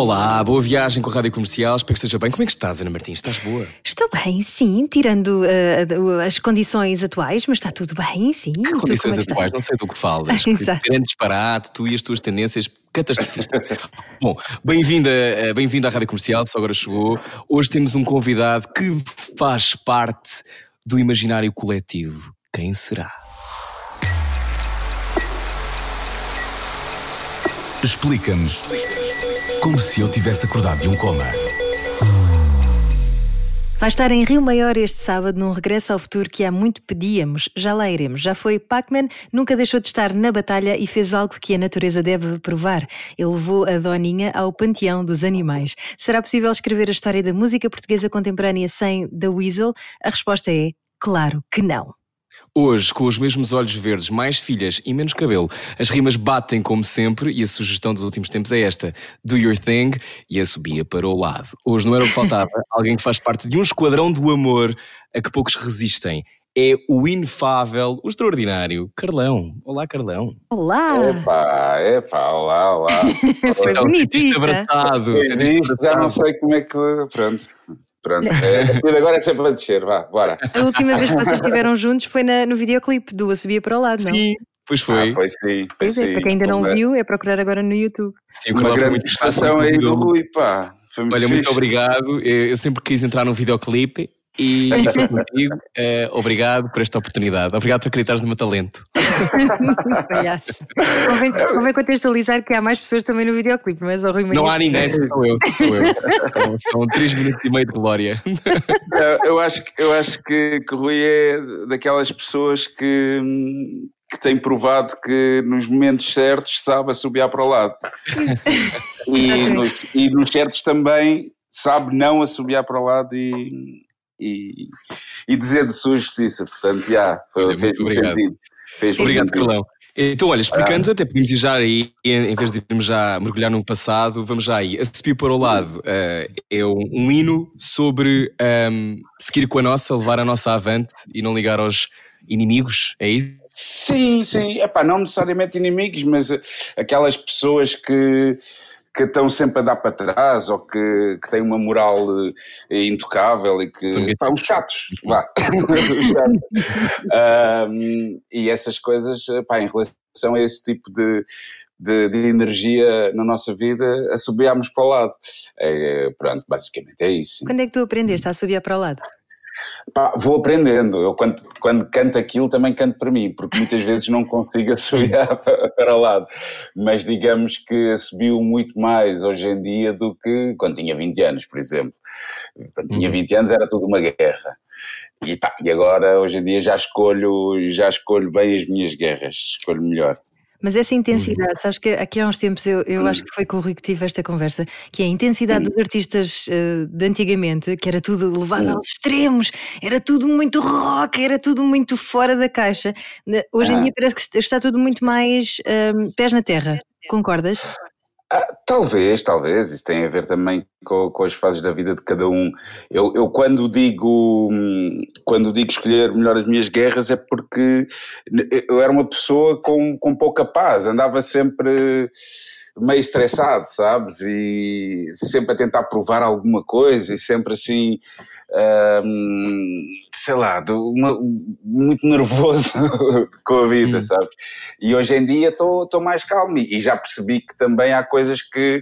Olá, boa viagem com a Rádio Comercial, espero que esteja bem. Como é que estás, Ana Martins? Estás boa? Estou bem, sim, tirando uh, as condições atuais, mas está tudo bem, sim. Que Tu, condições é que atuais? estás? Não sei do que falas. Exato. Que grande disparate, tu e as tuas tendências catastrofistas. Bom, bem-vinda eh, bem à Rádio Comercial, só agora chegou. Hoje temos um convidado que faz parte do imaginário coletivo. Quem será? Explica-nos como se eu tivesse acordado de um coma. Vai estar em Rio Maior este sábado num regresso ao futuro que há muito pedíamos. Já lá iremos. Já foi Pac-Man, nunca deixou de estar na batalha e fez algo que a natureza deve provar. Ele levou a Doninha ao panteão dos animais. Será possível escrever a história da música portuguesa contemporânea sem The Weasel? A resposta é claro que não. Hoje, com os mesmos olhos verdes, mais filhas e menos cabelo, as rimas batem como sempre e a sugestão dos últimos tempos é esta: Do Your Thing e a subia para o lado. Hoje não era o que faltava, alguém que faz parte de um esquadrão do amor a que poucos resistem. É o inefável, o extraordinário Carlão. Olá, Carlão. Olá! Epá, epá, olá, olá. Foi Então, bonito isto. hein? abraçado. Existe, já não sei como é que. Pronto, pronto. É, a agora é sempre a descer, vá, bora. A última vez que vocês estiveram juntos foi na- no videoclipe do A Subia para o Lado, não? Sim, pois foi. Ah, foi sim, foi Pois é, sim. para quem ainda não Uma- viu, é procurar agora no YouTube. Sim, Uma grande muito prestação aí do Rui, pá. Foi muito Olha, muito fixe. obrigado. Eu eu sempre quis entrar num videoclipe e foi contigo. Eh, obrigado por esta oportunidade. Obrigado por acreditares no meu talento. Palhaço. Convém, convém contextualizar que há mais pessoas também no videoclipe, mas ao Rui Não Maria- há ninguém, sou eu. Sou eu. Então, São três minutos e meio de glória. Eu- acho, que- eu acho que, que o Rui é daquelas pessoas que, que tem provado que nos momentos certos sabe assobiar para o lado. e, nos, e nos certos também sabe não assobiar para o lado e, e, e dizer de sua justiça. Portanto, já, foi, Olha, fez muito obrigado. sentido. Fez Obrigado. Carlão. Então, olha, explicando, até podemos ir já aí, em vez de irmos já mergulhar no passado, vamos já aí. A subir para o lado eh, é um, um hino sobre ehm, seguir com a nossa, levar a nossa avante e não ligar aos inimigos, é isso? Sim, sim. Epá, não necessariamente inimigos, mas eh, aquelas pessoas que, que estão sempre a dar para trás ou que, que têm uma moral eh, intocável e que. Pá, os chatos, vá. Os chatos. Ahm, e essas coisas, pá, em relação a esse tipo de. De, de energia na nossa vida, assobiámos para o lado. É, pronto, basicamente é isso. Quando é que tu aprendeste a subir para o lado? Pá, vou aprendendo. Eu, quando, quando canto aquilo, também canto para mim, porque muitas vezes não consigo assobiar para, para o lado. Mas digamos que assobiu muito mais hoje em dia do que quando tinha 20 anos, por exemplo. Quando tinha 20 anos era tudo uma guerra. E, pá, e agora, hoje em dia, já escolho, já escolho bem as minhas guerras, escolho melhor. Mas essa intensidade, sabes que aqui há uns tempos eu, eu acho que foi com o Rui que tive esta conversa, que é a intensidade dos artistas eh, de antigamente, que era tudo levado aos extremos, era tudo muito rock, era tudo muito fora da caixa. Hoje em dia parece que está tudo muito mais ehm, pés na terra. Concordas? Talvez, talvez. Isso tem a ver também com, com as fases da vida de cada um. Eu, eu quando digo quando digo escolher melhor as minhas guerras é porque eu era uma pessoa com, com pouca paz, andava sempre meio estressado, sabes? E sempre a tentar provar alguma coisa e sempre assim, hum, sei lá, uma- muito nervoso com a vida, Hum. sabes? E hoje em dia estou mais calmo e e já percebi que também há coisas que,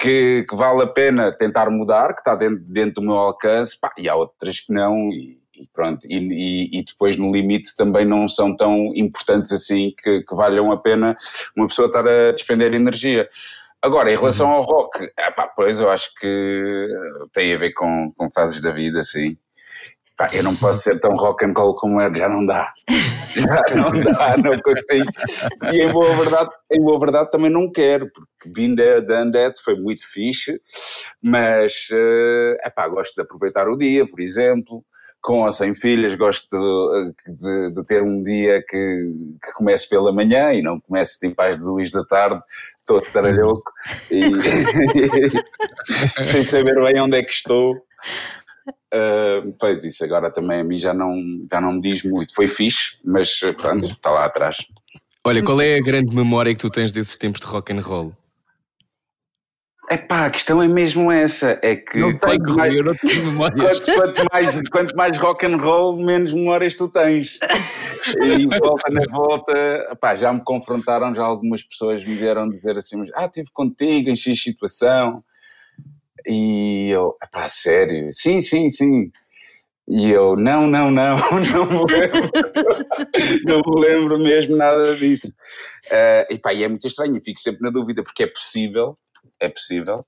que, que vale a pena tentar mudar, que está dentro, dentro do meu alcance, pá, e há outras que não, e, e pronto. E, e- e depois no limite também não são tão importantes assim que, que valham a pena uma pessoa estar a despender energia. Agora, em relação ao rock, epá, pois eu acho que tem a ver com, com fases da vida, sim. Pá, eu não posso ser tão rock and roll como era, já não dá. Já não dá, não consigo. E em boa verdade, em boa verdade também não quero, porque There, Done That foi muito fixe, mas eh, epá, gosto de aproveitar o dia, por exemplo, com ou sem filhas, gosto de, de, de ter um dia que, que comece pela manhã e não comece tipo às duas da tarde, todo taralhoco e sem saber bem onde é que estou. Uh, pois isso agora também a mim já não, já não me diz muito. Foi fixe, mas pronto, está lá atrás. Olha, qual é a grande memória que tu tens desses tempos de rock and roll? É pá, a questão é mesmo essa, é que não quanto, tenho, mais, não tenho memórias. quanto, quanto, mais, quanto mais rock and roll, menos memórias tu tens. E volta na volta, pá, já me confrontaram, já algumas pessoas me vieram dizer assim, ah, estive contigo em X situação, e eu, pá, sério, sim, sim, sim. E eu, não, não, não, não me lembro, não me lembro mesmo nada disso. Uh, e pá, e é muito estranho, e fico sempre na dúvida, porque é possível, é possível,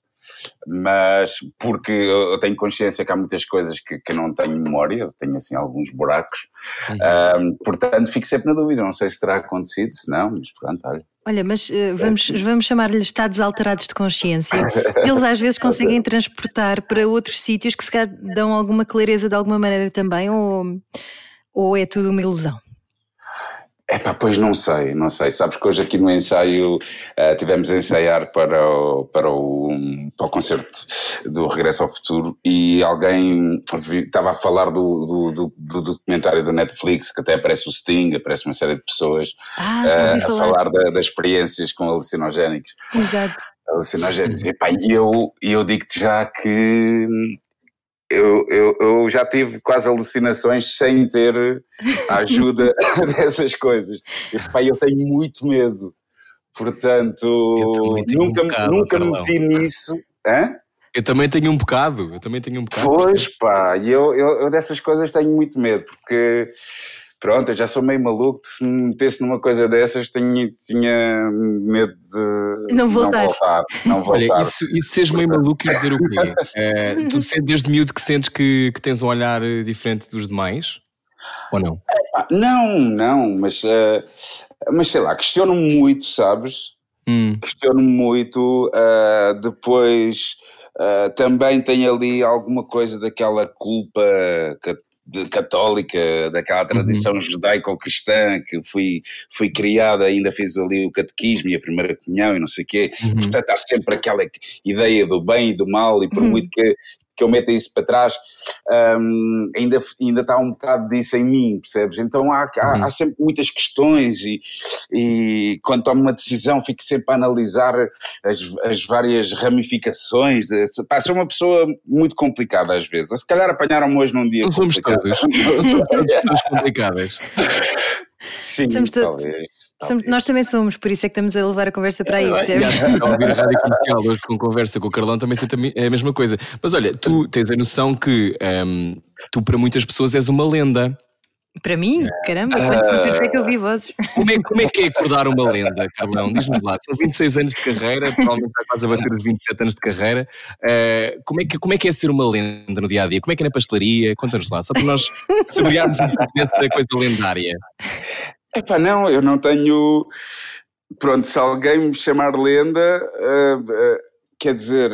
mas porque eu tenho consciência que há muitas coisas que, que não tenho memória, eu tenho assim alguns buracos, uhum. portanto fico sempre na dúvida, não sei se terá acontecido, se não, mas pronto, olha. Olha, mas uh, vamos, vamos chamar-lhe estados alterados de consciência. Eles às vezes conseguem transportar para outros sítios que se calhar dão alguma clareza de alguma maneira também, ou, ou é tudo uma ilusão? É pá, pois não sei, não sei. Sabes que hoje aqui no ensaio uh, tivemos a ensaiar para o, para, o, para o concerto do Regresso ao Futuro e alguém estava a falar do, do, do, do, documentário do Netflix, que até aparece o Sting, aparece uma série de pessoas ah, uh, a falar, falar da, das experiências com alucinogénicos. Exato. Alucinogénicos. E, pá, eu, eu digo-te já que eu, eu, eu, já tive quase alucinações sem ter a ajuda dessas coisas. E, pá, eu tenho muito medo. Portanto, nunca, um bocado, nunca me meti nisso. Hã? Eu também tenho um bocado, eu também tenho um bocado. Pois pá, e eu, eu, eu dessas coisas tenho muito medo, porque pronto, eu já sou meio maluco, se me metesse numa coisa dessas, tinha, tinha medo de não voltar. Não voltar, não voltar. Olha, isso, isso seres meio maluco e dizer o quê? É, tu desde miúdo que sentes que, que tens um olhar diferente dos demais? Ou não? não, não, mas, uh, mas sei lá, questiono muito, sabes? Hum. Questiono muito, uh, depois uh, também tem ali alguma coisa daquela culpa que de, católica, daquela tradição uhum. judaico-cristã que fui, fui criada, ainda fiz ali o catequismo e a primeira comunhão e não sei o quê. Uhum. Portanto, há sempre aquela ideia do bem e do mal, e por uhum. muito que, que eu meta isso para trás, um, ainda, ainda está um bocado disso em mim, percebes? Então há, há, uhum. há, sempre muitas questões e, e quando tomo uma decisão fico sempre a analisar as, as várias ramificações. De, pá, sou uma pessoa muito complicada às vezes. Se calhar apanharam-me hoje num dia Não somos todos. somos pessoas complicadas. Sim, somos todos, talvez, somos, nós também somos, por isso é que estamos a levar a conversa para aí, percebes? Ao ouvir a rádio comercial hoje com conversa com o Carlão também é a mesma coisa. Mas olha, tu tens a noção que um, tu para muitas pessoas és uma lenda. Para mim? Caramba, quanto concertos é que eu vi vozes? Como é, como é que é acordar uma lenda, Carlão? Diz-nos lá, são 26 anos de carreira, provavelmente está quase a bater os 27 anos de carreira. Uh, como, é que, como é que é ser uma lenda no dia a dia? Como é que é na pastelaria? Conta-nos lá, só para nós saborearmos um pouco dessa coisa lendária. Epá, não, eu não tenho. Pronto, se alguém me chamar lenda, uh, uh, quer dizer,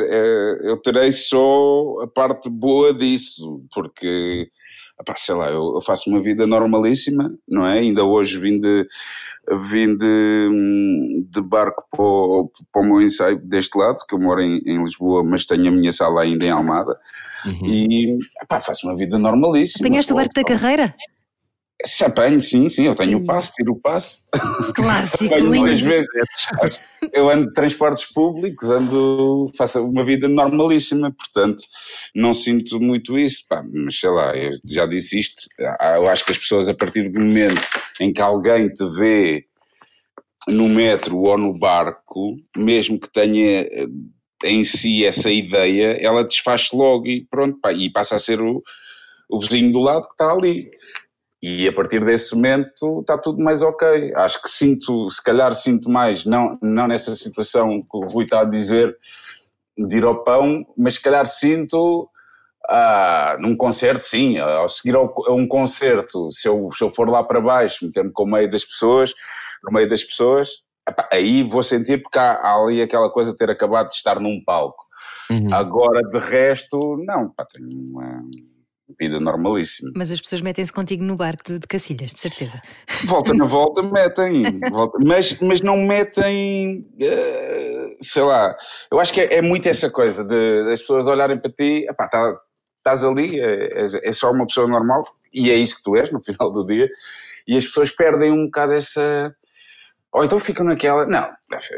eu terei só a parte boa disso, porque, epá, sei lá, eu, eu, faço uma vida normalíssima, não é? Ainda hoje vim de, vim de, de barco para o, para o meu ensaio deste lado, que eu moro em, em Lisboa, mas tenho a minha sala ainda em Almada, uhum. e epá, faço uma vida normalíssima. Apanhaste o barco da carreira? Se apanho, sim, sim, eu tenho o passe, tiro o passe. Clássico, muitas vezes. Eu ando de transportes públicos, ando, faço uma vida normalíssima, portanto, não sinto muito isso, pá, mas sei lá, eu já disse isto, eu acho que as pessoas a partir do momento em que alguém te vê no metro ou no barco, mesmo que tenha eh, em si essa ideia, ela desfaz logo e pronto, pá, e passa a ser o, o vizinho do lado que está ali. E a partir desse momento está tudo mais ok. Acho que sinto, se calhar sinto mais, não, não nessa situação que o Rui está a dizer, de ir ao pão, mas se calhar sinto ah, num concerto, sim, ao seguir a um concerto, se eu, se eu for lá para baixo, meter-me com o meio das pessoas, no meio das pessoas, aí vou sentir porque há, há, ali aquela coisa de ter acabado de estar num palco. Uhum. Agora, de resto, não, pá, tenho uma vida normalíssima. Mas as pessoas metem-se contigo no barco de, Cacilhas, de certeza. Volta na volta, metem. Volta, mas, mas não metem. Uh, sei lá. Eu acho que é, é muito essa coisa de, das pessoas olharem para ti, epá, tá, estás ali, é, é, é só uma pessoa normal, e é isso que tu és no final do dia, e as pessoas perdem um bocado essa ou então ficam naquela, não,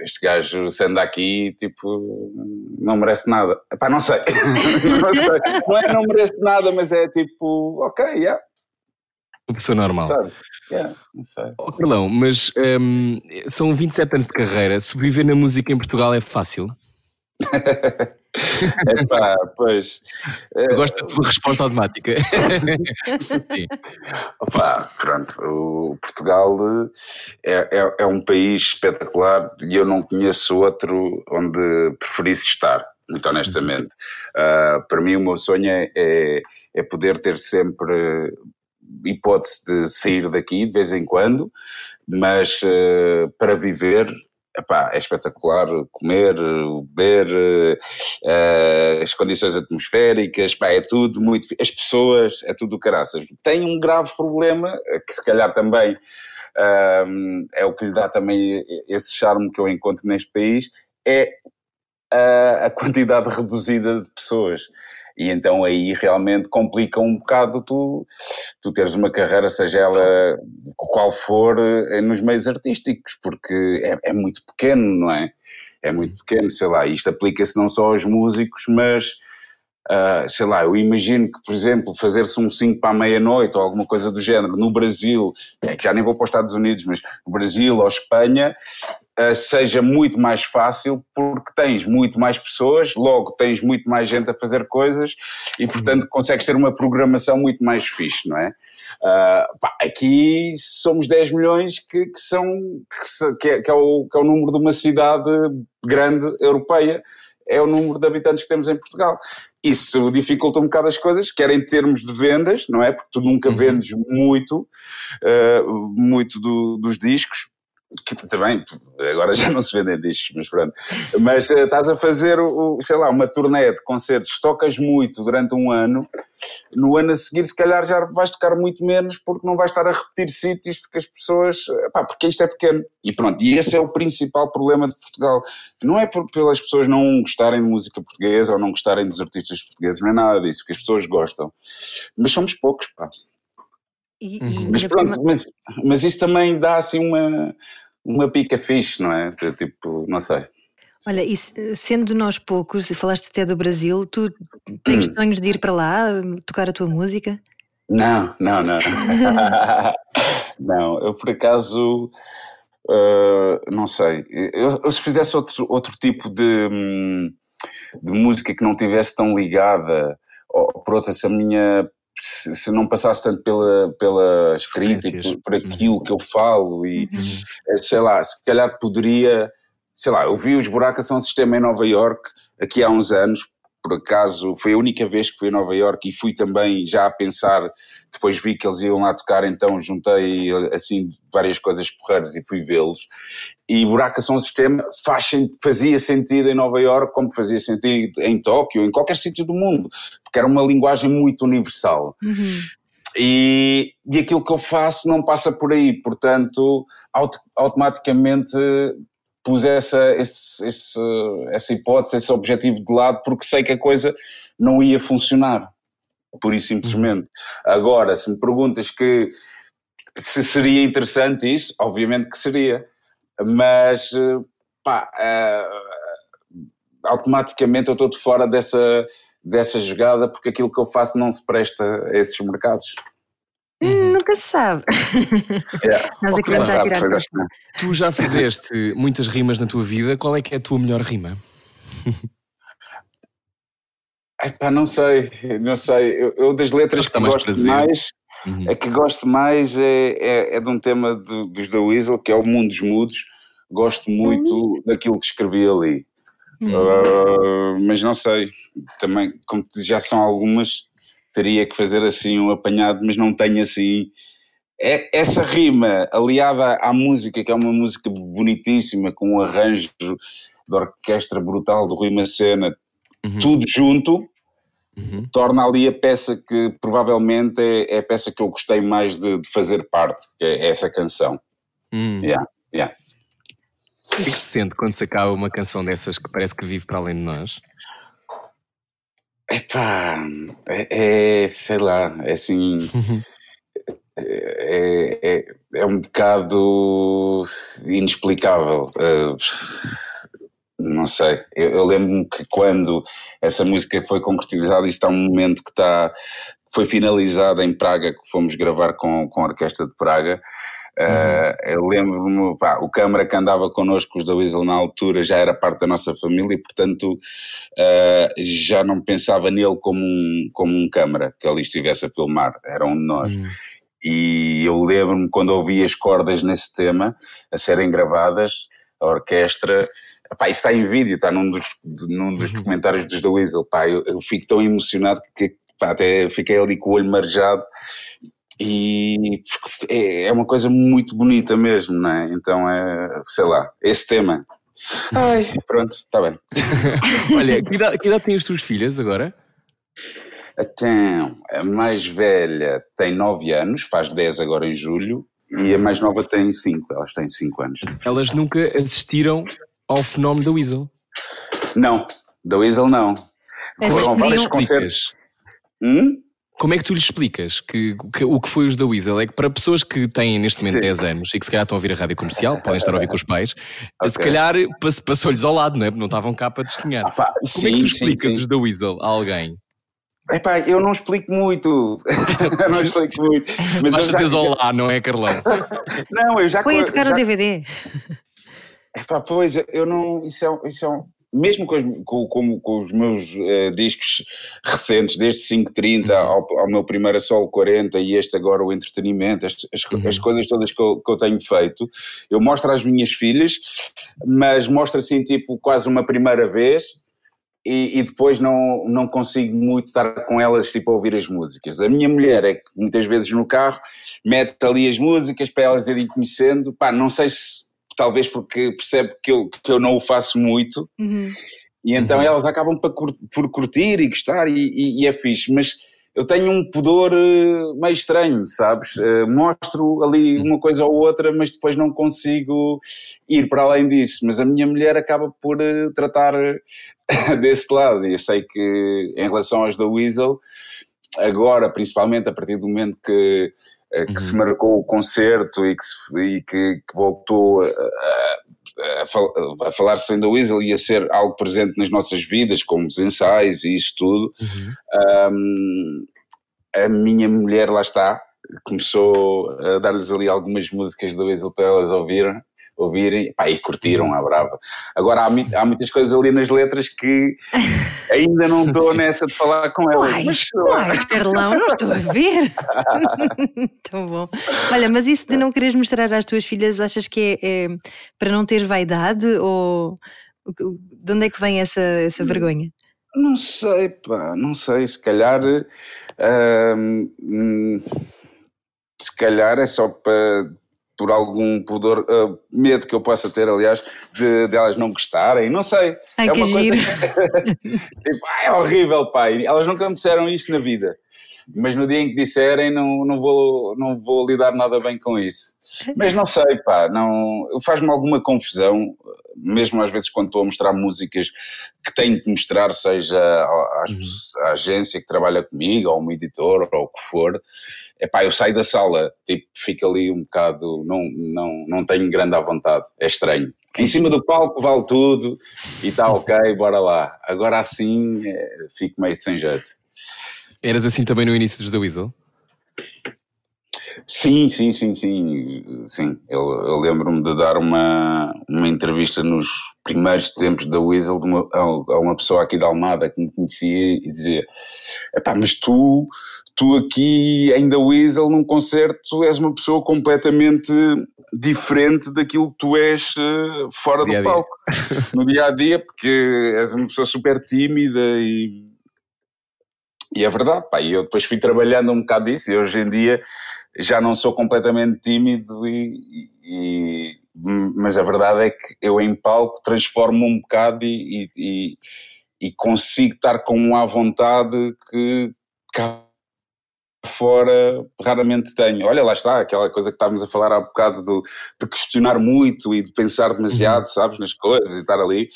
este gajo se anda aqui, tipo, não merece nada. Epá, não sei. não sei. Não é não merece nada, mas é tipo, ok, yeah. Uma pessoa normal. Sabe? Yeah, não sei. Oh, Carlão, mas um, são 27 anos de carreira. Sobreviver na música em Portugal é fácil? É pá, pois. Eu gosto da tua resposta automática. Sim. Opa, pronto, o Portugal é, é, é, um país espetacular e eu não conheço outro onde preferisse estar, muito honestamente. Uh, para mim, o meu sonho é, é, é poder ter sempre hipótese de sair daqui de vez em quando, mas uh, para viver epá, é espetacular comer, beber, uh, as condições atmosféricas, epá, é tudo muito. As pessoas, é tudo do caraças. Tem um grave problema, eh, que se calhar também uh, é o que lhe dá também esse charme que eu encontro neste país, é a, a quantidade reduzida de pessoas e então aí realmente complica um bocado tu, tu teres uma carreira, seja ela qual for, eh, nos meios artísticos, porque é, é muito pequeno, não é? É muito pequeno, sei lá, isto aplica-se não só aos músicos, mas Uh, sei lá, eu imagino que, por exemplo, fazer-se um 5 para a meia-noite ou alguma coisa do género no Brasil, é que já nem vou para os Estados Unidos, mas no Brasil ou Espanha, seja muito mais fácil porque tens muito mais pessoas, logo tens muito mais gente a fazer coisas e, portanto, consegues ter uma programação muito mais fixe, não é? Uh, pá, aqui somos 10 milhões que, que são, que, é, que, é o, que é o número de uma cidade grande europeia é o número de habitantes que temos em Portugal. Isso dificulta um bocado as coisas, quer em termos de vendas, não é? Porque tu nunca uhum. vendes muito, uh, muito do, dos discos, que também agora já não se vendem discos, mas pronto. Mas uh, estás a fazer, o, sei lá, uma turnê de concertos, tocas muito durante um ano, no ano a seguir se calhar já vais tocar muito menos porque não vais estar a repetir sítios porque as pessoas, pá, porque isto é pequeno. E pronto, e esse é o principal problema de Portugal. Não é por, pelas pessoas não gostarem de música portuguesa ou não gostarem dos artistas portugueses, não é nada disso, porque as pessoas gostam. Mas somos poucos, pá. E, e mas pronto, mas, mas isso também dá assim uma uma pica fixe, não é? Tipo, não sei. Olha, e sendo nós poucos, e falaste até do Brasil, tu tens hum. sonhos de ir para lá, tocar a tua música? Não, não, não. não, eu por acaso, uh, não sei. Eu, eu, se fizesse outro, outro tipo de, de música que não tivesse tão ligada, ou por outra, se a minha se não passasse tanto pela, pela escrita e por, por, aquilo uhum. que eu falo e uhum. Eh, sei lá, se calhar poderia, sei lá, eu vi os Buracas são um sistema em Nova York aqui há uns anos, por acaso foi a única vez que fui a Nova York e fui também já a pensar, depois vi que eles iam lá tocar, então juntei assim várias coisas porreiras e fui vê-los. E Buraca São Sistema faz, fazia sentido em Nova York como fazia sentido em Tóquio, em qualquer sítio do mundo, porque era uma linguagem muito universal. Uhum. E, e aquilo que eu faço não passa por aí, portanto, auto, automaticamente pus essa, esse, esse, essa hipótese, esse objetivo de lado, porque sei que a coisa não ia funcionar, pura e simplesmente. Agora, se me perguntas que se seria interessante isso, obviamente que seria, mas pá, uh, automaticamente eu estou de fora dessa, dessa jogada porque aquilo que eu faço não se presta a esses mercados. Hum, nunca se sabe. Yeah. Nós aqui vamos a tirar Tu já fizeste muitas rimas na tua vida. Qual é que é a tua melhor rima? Epá, não sei, não sei. Eu, eu das letras que, que gosto prazer. mais, uhum. a que gosto mais é, é, é de um tema do, dos da Weasel, que é o Mundo dos Mudos. Gosto muito uhum. daquilo que escrevi ali. Uhum. Uh, mas não sei, também, como já são algumas, teria que fazer assim um apanhado, mas não tenho assim. É, essa rima aliada à música, que é uma música bonitíssima, com um arranjo de orquestra brutal do Rui Macena, uhum. tudo junto, Uhum. torna ali a peça que provavelmente é, é a peça que eu gostei mais de, de fazer parte, que é essa canção. Hum. Yeah, yeah. O que é que se sente quando se acaba uma canção dessas que parece que vive para além de nós? Epá, é, é sei lá, é assim. É, é, é um bocado inexplicável. Uh, não sei. Eu, eu lembro-me que quando essa música foi concretizada, isso está um momento que está. Foi finalizada em Praga, que fomos gravar com, com a Orquestra de Praga. Uh, eu lembro-me, o câmara que andava connosco, os da Weasel na altura, já era parte da nossa família e, portanto, uh, já não pensava nele como um, como um câmara que ali estivesse a filmar, era um de nós. Hum. E eu lembro-me quando ouvi as cordas nesse tema a serem gravadas, a orquestra. Pá, isso está em vídeo, está num dos, num dos documentários dos The Weasel. Pá, eu, eu fico tão emocionado que pá, até fiquei ali com o olho marejado. E é, é uma coisa muito bonita mesmo, não é? Então é, sei lá, esse tema. Ai, pronto, está bem. Olha, que idade, que idade têm as tuas filhas agora? Então, a mais velha tem 9 anos, faz 10 agora em julho, e a mais nova tem 5, elas têm 5 anos. Elas nunca assistiram ao fenómeno da Weasel. Não, da Weasel não. Foram vários concertos. Hum? Como é que tu lhes explicas que, que- o que foi os da Weasel? É que para pessoas que têm neste momento Sim. 10 anos e que se calhar estão a ouvir a rádio comercial, podem estar a ouvir com os pais, se Ok. calhar pass- passou-lhes ao lado, não é? Porque não estavam cá para testemunhar. Ah, pá, Como é que tu sim, sim, explicas sim. os da Weasel a alguém? Epá, eu não explico muito. eu não explico muito. Mas Basta eu já- teres olá, não é, Carlão? Não, eu já Põe a tocar já, o DVD. Epá, pois, eu não. Isso é, um- isso é um. Mesmo com, os- com, com- com os meus eh, discos recentes, desde 530 ao, ao meu primeiro a solo 40 e este agora o entretenimento, as, as, Uhum. as coisas todas que eu, que eu tenho feito, eu mostro às minhas filhas, mas mostro assim, tipo, quase uma primeira vez. E, e depois não, não consigo muito estar com elas tipo, a ouvir as músicas. A minha mulher é que muitas vezes no carro mete ali as músicas para elas irem conhecendo. Pá, não sei se talvez porque percebe que eu, que eu não o faço muito, Uhum. e então Uhum. elas acabam por, cur- por curtir e gostar, e, e- e é fixe. Mas eu tenho um pudor eh, meio estranho, sabes? Eh, mostro ali uma coisa ou outra, mas depois não consigo ir para além disso. Mas a minha mulher acaba por eh, tratar desse lado, e eu sei que em relação aos da Weasel, agora, principalmente a partir do momento que, que Uhum. se marcou o concerto e que, se- e que- que voltou a, a- a fal- a falar-se em da Weasel e a ser algo presente nas nossas vidas, como os ensaios e isso tudo, hum, a minha mulher lá está, começou a dar-lhes ali algumas músicas da Weasel para elas ouvirem, ouvirem pá, e curtiram à brava. Agora há, há muitas coisas ali nas letras que ainda não estou nessa de falar com elas. Uai, mas- uai, Carlão, não estou a ver. Tão bom. Olha, mas isso de não quereres mostrar às tuas filhas, achas que é, é para não ter vaidade ou de onde é que vem essa, essa vergonha? Não sei, pá, não sei, se calhar. hum, hum, se calhar é só para. Por algum pudor, ah, medo que eu possa ter, aliás, de, de elas não gostarem, não sei. Ai, é que uma coisa giro. Tipo, "Ah, é horrível, pai. Elas nunca me disseram isto na vida. Mas no dia em que disserem, não, não, vou, não vou lidar nada bem com isso. Mas não sei, pá, não, faz-me alguma confusão, mesmo às vezes quando estou a mostrar músicas que tenho que mostrar, seja à, às- à agência que trabalha comigo, ou um editor, ou o que for. É pá, eu saio da sala, tipo, fico ali um bocado, não, não, não tenho grande à vontade, é estranho. Em cima do palco vale tudo e está ok, bora lá. Agora assim, é, fico meio sem jeito. Eras assim também no início dos da Weasel? Sim, sim, sim, sim, sim. Eu, eu lembro-me de dar uma, uma entrevista nos primeiros tempos da Weasel uma- a, uma pessoa aqui da Almada que me conhecia e dizia Epá, mas tu, tu aqui em da Weasel num concerto és uma pessoa completamente diferente daquilo que tu és eh, fora Dia do dia. palco, no dia a dia, porque és uma pessoa super tímida e, e é verdade, pá, e eu depois fui trabalhando um bocado disso e hoje em dia já não sou completamente tímido e, e- mas a verdade é que eu em palco transformo um bocado e, e- e consigo estar com um à vontade que cá fora raramente tenho. Olha, lá está, aquela coisa que estávamos a falar há bocado do, de questionar muito e de pensar demasiado, uhum. sabes, nas coisas e estar ali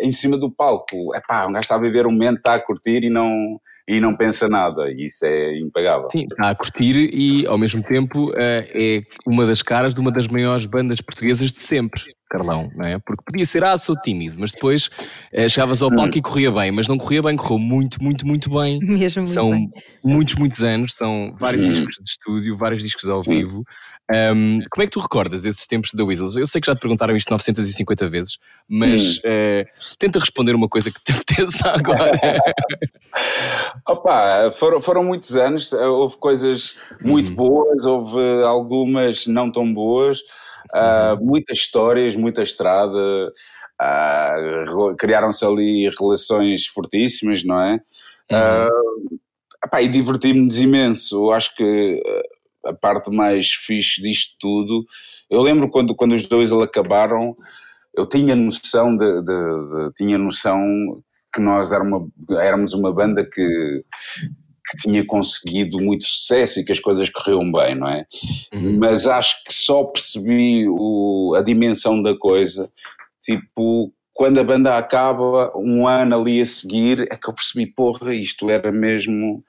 em cima do palco. É pá, um gajo está a viver um momento, está a curtir e não e não pensa nada, e isso é impagável. Sim, está a curtir e ao mesmo tempo eh, é uma das caras de uma das maiores bandas portuguesas de sempre. Carlão, não é? Porque podia ser, ah, sou tímido, mas depois eh, chegavas ao palco e corria bem, mas não corria bem, correu muito, muito, muito bem. Mesmo são muito bem. muitos, muitos anos, são vários discos de estúdio, vários discos ao vivo. Um, como é que tu recordas esses tempos da Weasels? Eu sei que já te perguntaram isto 950 vezes, mas hum. uh, tenta responder uma coisa que te apeteça agora. Opa, foram, foram muitos anos, houve coisas muito hum. boas, houve algumas não tão boas. Uh, muitas histórias, muita estrada, uh, criaram-se ali relações fortíssimas, não é? Uhum. Uh, epá, e divertimos-nos imenso. Eu acho que a parte mais fixe disto tudo. Eu lembro quando, quando os dois acabaram, eu tinha noção de, de, de tinha noção que nós era uma, éramos uma banda que, que tinha conseguido muito sucesso e que as coisas corriam bem, não é? Uhum. Mas acho que só percebi o, a dimensão da coisa, tipo, quando a banda acaba, um ano ali a seguir, é que eu percebi, porra, isto era mesmo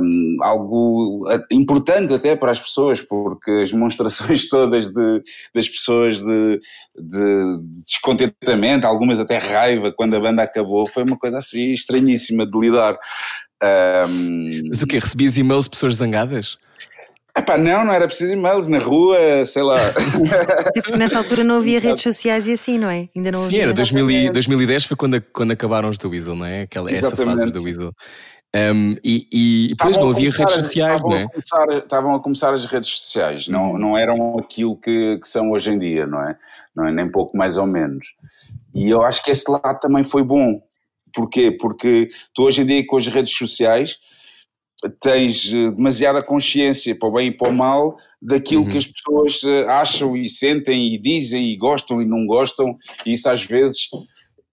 um, algo importante até para as pessoas, porque as demonstrações todas de, das pessoas de, de descontentamento, algumas até raiva, quando a banda acabou, foi uma coisa assim estranhíssima de lidar. Um... Mas o quê? Recebias e-mails de pessoas zangadas? Epá, não, não era preciso e-mails na rua, sei lá. Nessa altura não havia redes sociais e assim, não é? Ainda não Sim, era 2000, 2010 foi quando, quando acabaram os da Weasel, não é? Aquela, essa fase dos da Weasel. Um, e, e depois não havia redes sociais, não é? Começar, estavam a começar as redes sociais, não, não eram aquilo que, que, são hoje em dia, não é? não é? Nem pouco mais ou menos. E eu acho que esse lado também foi bom. Porquê? Porque tu hoje em dia com as redes sociais tens eh, demasiada consciência para o bem e para o mal daquilo uhum. que as pessoas eh, acham e sentem e dizem e gostam e não gostam e isso às vezes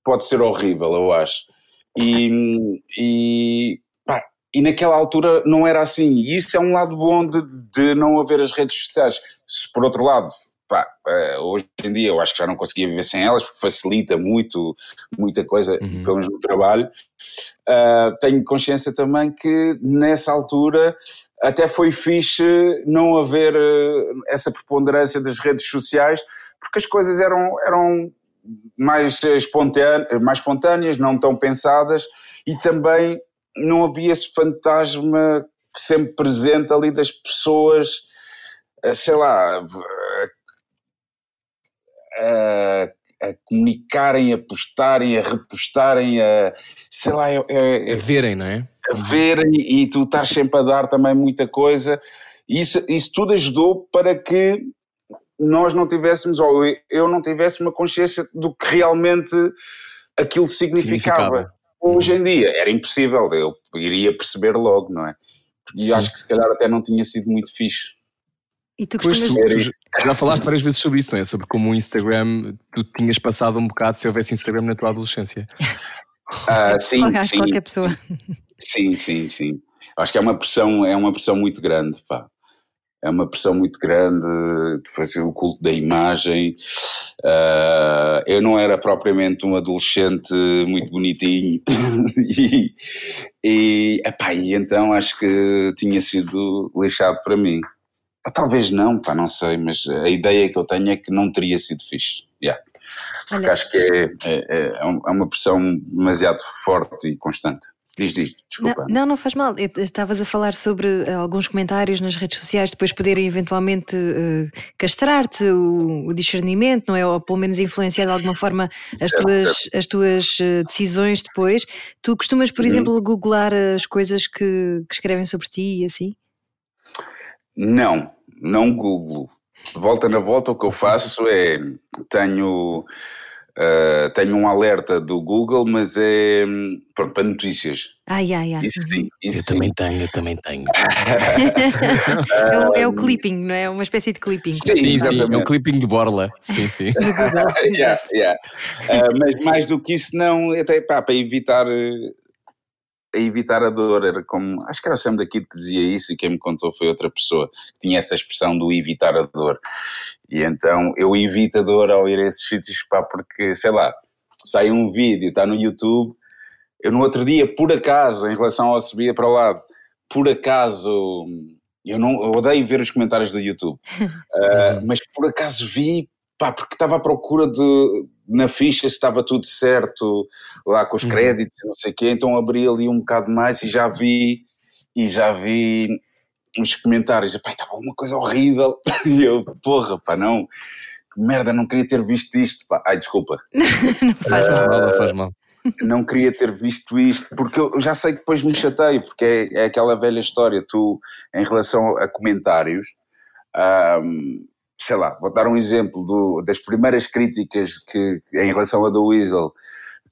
pode ser horrível, eu acho. E, e, pá, e naquela altura não era assim. E isso é um lado bom de, de não haver as redes sociais. Se por outro lado, pá, eh, hoje em dia eu acho que já não conseguia viver sem elas, porque facilita muito, muita coisa, uhum. pelo menos no trabalho. Uh, tenho consciência também que nessa altura até foi fixe não haver uh, essa preponderância das redes sociais, porque as coisas eram, eram mais, espontâneas, mais espontâneas, não tão pensadas, e também não havia esse fantasma sempre presente ali das pessoas, ah, sei lá, a, a comunicarem, a postarem, a repostarem, a sei lá, é, é, a verem, não é? A verem e tu estás sempre a dar também muita coisa. Isso, isso tudo ajudou para que nós não tivéssemos, ou eu não tivesse uma consciência do que realmente aquilo significava. significava. Hoje em dia era impossível, eu iria perceber logo, não é? E Sim. acho que se calhar até não tinha sido muito fixe. E tu costumas... já falaste várias vezes sobre isso, não é? Sobre como o Instagram, tu tinhas passado um bocado se houvesse Instagram na tua adolescência. Uh, sim, sim. qualquer pessoa. Sim, sim, sim. Acho que é uma pressão, é uma pressão muito grande, pá. É uma pressão muito grande de fazer o culto da imagem. Uh, eu não era propriamente um adolescente muito bonitinho e, e, epá, e então acho que tinha sido lixado para mim. Talvez não, pá, não sei, mas a ideia que eu tenho é que não teria sido fixe. Yeah. Porque Olha. acho que é, é, é, é, é uma pressão demasiado forte e constante. Diz, diz, desculpa. Não, não, faz mal. Estavas a falar sobre eh, alguns comentários nas redes sociais, depois poderem eventualmente uh, castrar-te o, o, discernimento, não é? Ou pelo menos influenciar de alguma forma as certo, tuas, certo. As tuas eh, decisões depois. Tu costumas, por uhum. exemplo, googlar as coisas que, que escrevem sobre ti e assim? Não, não Google. Volta na volta, o que eu faço é tenho Uh, tenho um alerta do Google, mas é pronto, para notícias. Ai, ai, ai. Isso sim, isso Eu sim. também tenho, eu também tenho. é, o, é o clipping, não é? Uma espécie de clipping. Sim, Sim, sim, é exatamente. clipping de borla. Sim, sim. Yeah, yeah. Uh, mas mais do que isso, não, até pá, para evitar, eh, evitar a dor. Era como, acho que era o Sam daqui que dizia isso e quem me contou foi outra pessoa que tinha essa expressão do evitar a dor. E então eu evito a dor ao ir a esses sítios, pá, porque sei lá, sai um vídeo, está no YouTube. Eu no outro dia, por acaso, em relação ao subia para o lado, por acaso, eu não eu odeio ver os comentários do YouTube, Uh, mas por acaso vi, pá, porque estava à procura de, na ficha se estava tudo certo, lá com os Uhum. créditos e não sei o quê, então abri ali um bocado mais e já vi, e já vi uns comentários, pá, estava uma coisa horrível, e eu, porra, pá, não, que merda, não queria ter visto isto, pá, ai, desculpa, Não faz mal. Não faz mal. não queria ter visto isto, porque eu já sei que depois me chateio, porque é, é aquela velha história, tu, em relação a comentários, ahm, sei lá, vou dar um exemplo do- das primeiras críticas que, em relação a The Weasel,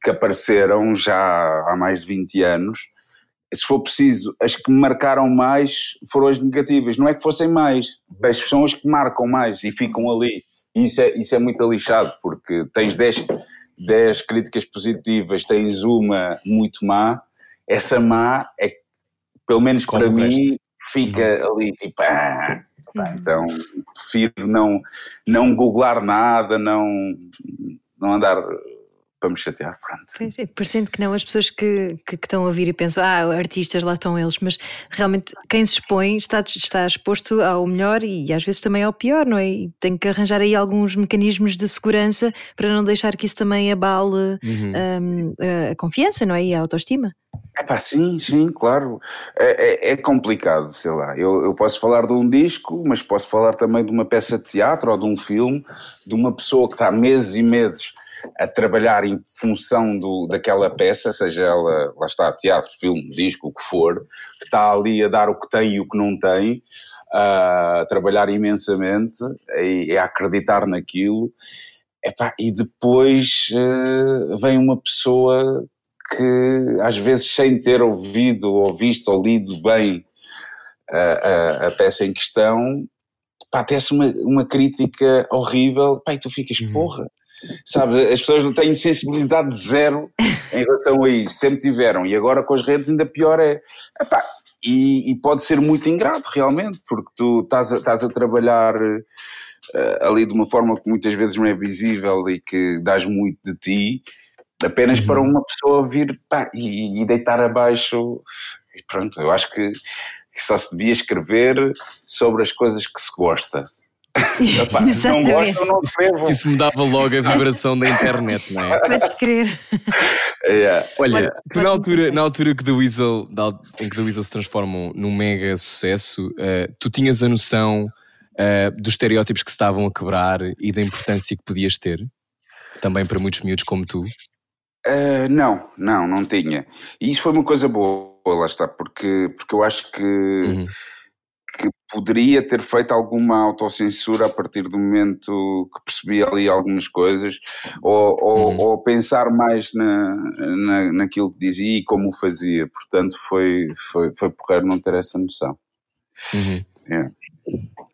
que apareceram já há mais de 20 anos, se for preciso, as que me marcaram mais foram as negativas, não é que fossem mais, mas são as que marcam mais e ficam ali. E isso é, isso é muito lixado, porque tens 10, 10 críticas positivas, tens uma muito má, essa má é que, pelo menos Como para mim, fica ali tipo, ah, Uhum. então prefiro não, não googlar nada, não, não andar para me chatear, pronto. Parecendo que não, as pessoas que, que, que estão a ouvir e pensam, ah, artistas, lá estão eles, mas realmente quem se expõe está, está exposto ao melhor e às vezes também ao pior, não é? E tem que arranjar aí alguns mecanismos de segurança para não deixar que isso também abale Uhum. hum, a- a confiança, não é? E a autoestima. É pá, sim, sim, claro. É, é- é complicado, sei lá. Eu, eu posso falar de um disco, mas posso falar também de uma peça de teatro ou de um filme, de uma pessoa que está meses e meses a trabalhar em função do, daquela peça, seja ela, lá está, teatro, filme, disco, o que for, que está ali a dar o que tem e o que não tem, a trabalhar imensamente e, a acreditar naquilo. Epá, e depois eh, vem uma pessoa que às vezes sem ter ouvido ou visto ou lido bem a, a- a peça em questão, pá, tece uma, uma crítica horrível, pá, e tu ficas, Uhum. porra, sabes, as pessoas não têm sensibilidade zero em relação a isso, sempre tiveram, e agora com as redes ainda pior é, epá, e, e pode ser muito ingrato realmente, porque tu estás a, estás a trabalhar eh, ali de uma forma que muitas vezes não é visível e que dás muito de ti, apenas Uhum. para uma pessoa vir pá, e, e deitar abaixo. E pronto, eu acho que só se devia escrever sobre as coisas que se gosta. Epá, se não Exatamente. gostam, não escrevam. Isso me dava logo a vibração da internet, não é? Podes crer. É, Olha, tu na altura, na altura que The Weasel, em que The Weasel se transformam num mega sucesso, eh, tu tinhas a noção eh, dos estereótipos que se estavam a quebrar e da importância que podias ter? Também para muitos miúdos como tu. Uh, não, não, não tinha. E isso foi uma coisa boa, lá está, porque, porque eu acho que, Uhum. Que poderia ter feito alguma autocensura a partir do momento que percebi ali algumas coisas, ou, ou, Uhum. ou pensar mais na, na, naquilo que dizia e como o fazia. Portanto, foi, foi, foi porreiro não ter essa noção. Uhum. É.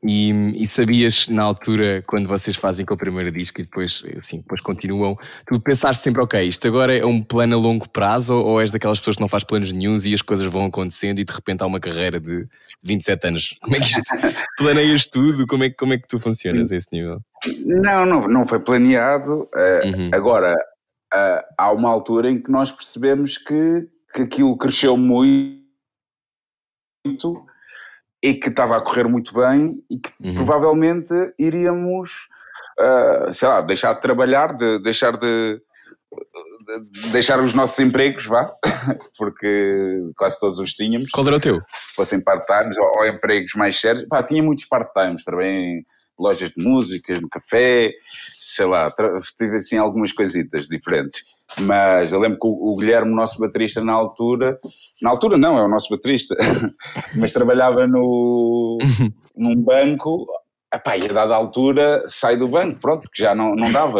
E, e sabias na altura, quando vocês fazem com o primeiro disco e depois, assim, depois continuam, tu pensaste sempre, ok, isto agora é um plano a longo prazo ou, ou és daquelas pessoas que não faz planos nenhums e as coisas vão acontecendo e de repente há uma carreira de 27 anos? Como é que isto planeias tudo? Como é, que- como é que tu funcionas a esse nível? Não, não, não foi planeado. uh, Uhum. Agora, uh, há uma altura em que nós percebemos que, que aquilo cresceu muito e que estava a correr muito bem e que Uhum. provavelmente iríamos, uh, sei lá, deixar de trabalhar, de deixar de, de deixar os nossos empregos, vá, porque quase todos os tínhamos Qual era o teu? se fossem part-times ou, ou empregos mais sérios. Pá, tinha muitos part-times também lojas de músicas, no café, sei lá, tive assim algumas coisitas diferentes. Mas eu lembro que o, o Guilherme, nosso baterista na altura, na altura não, é o nosso baterista, mas trabalhava no, num banco, epá, e a dada altura sai do banco, pronto, porque já não, não dava.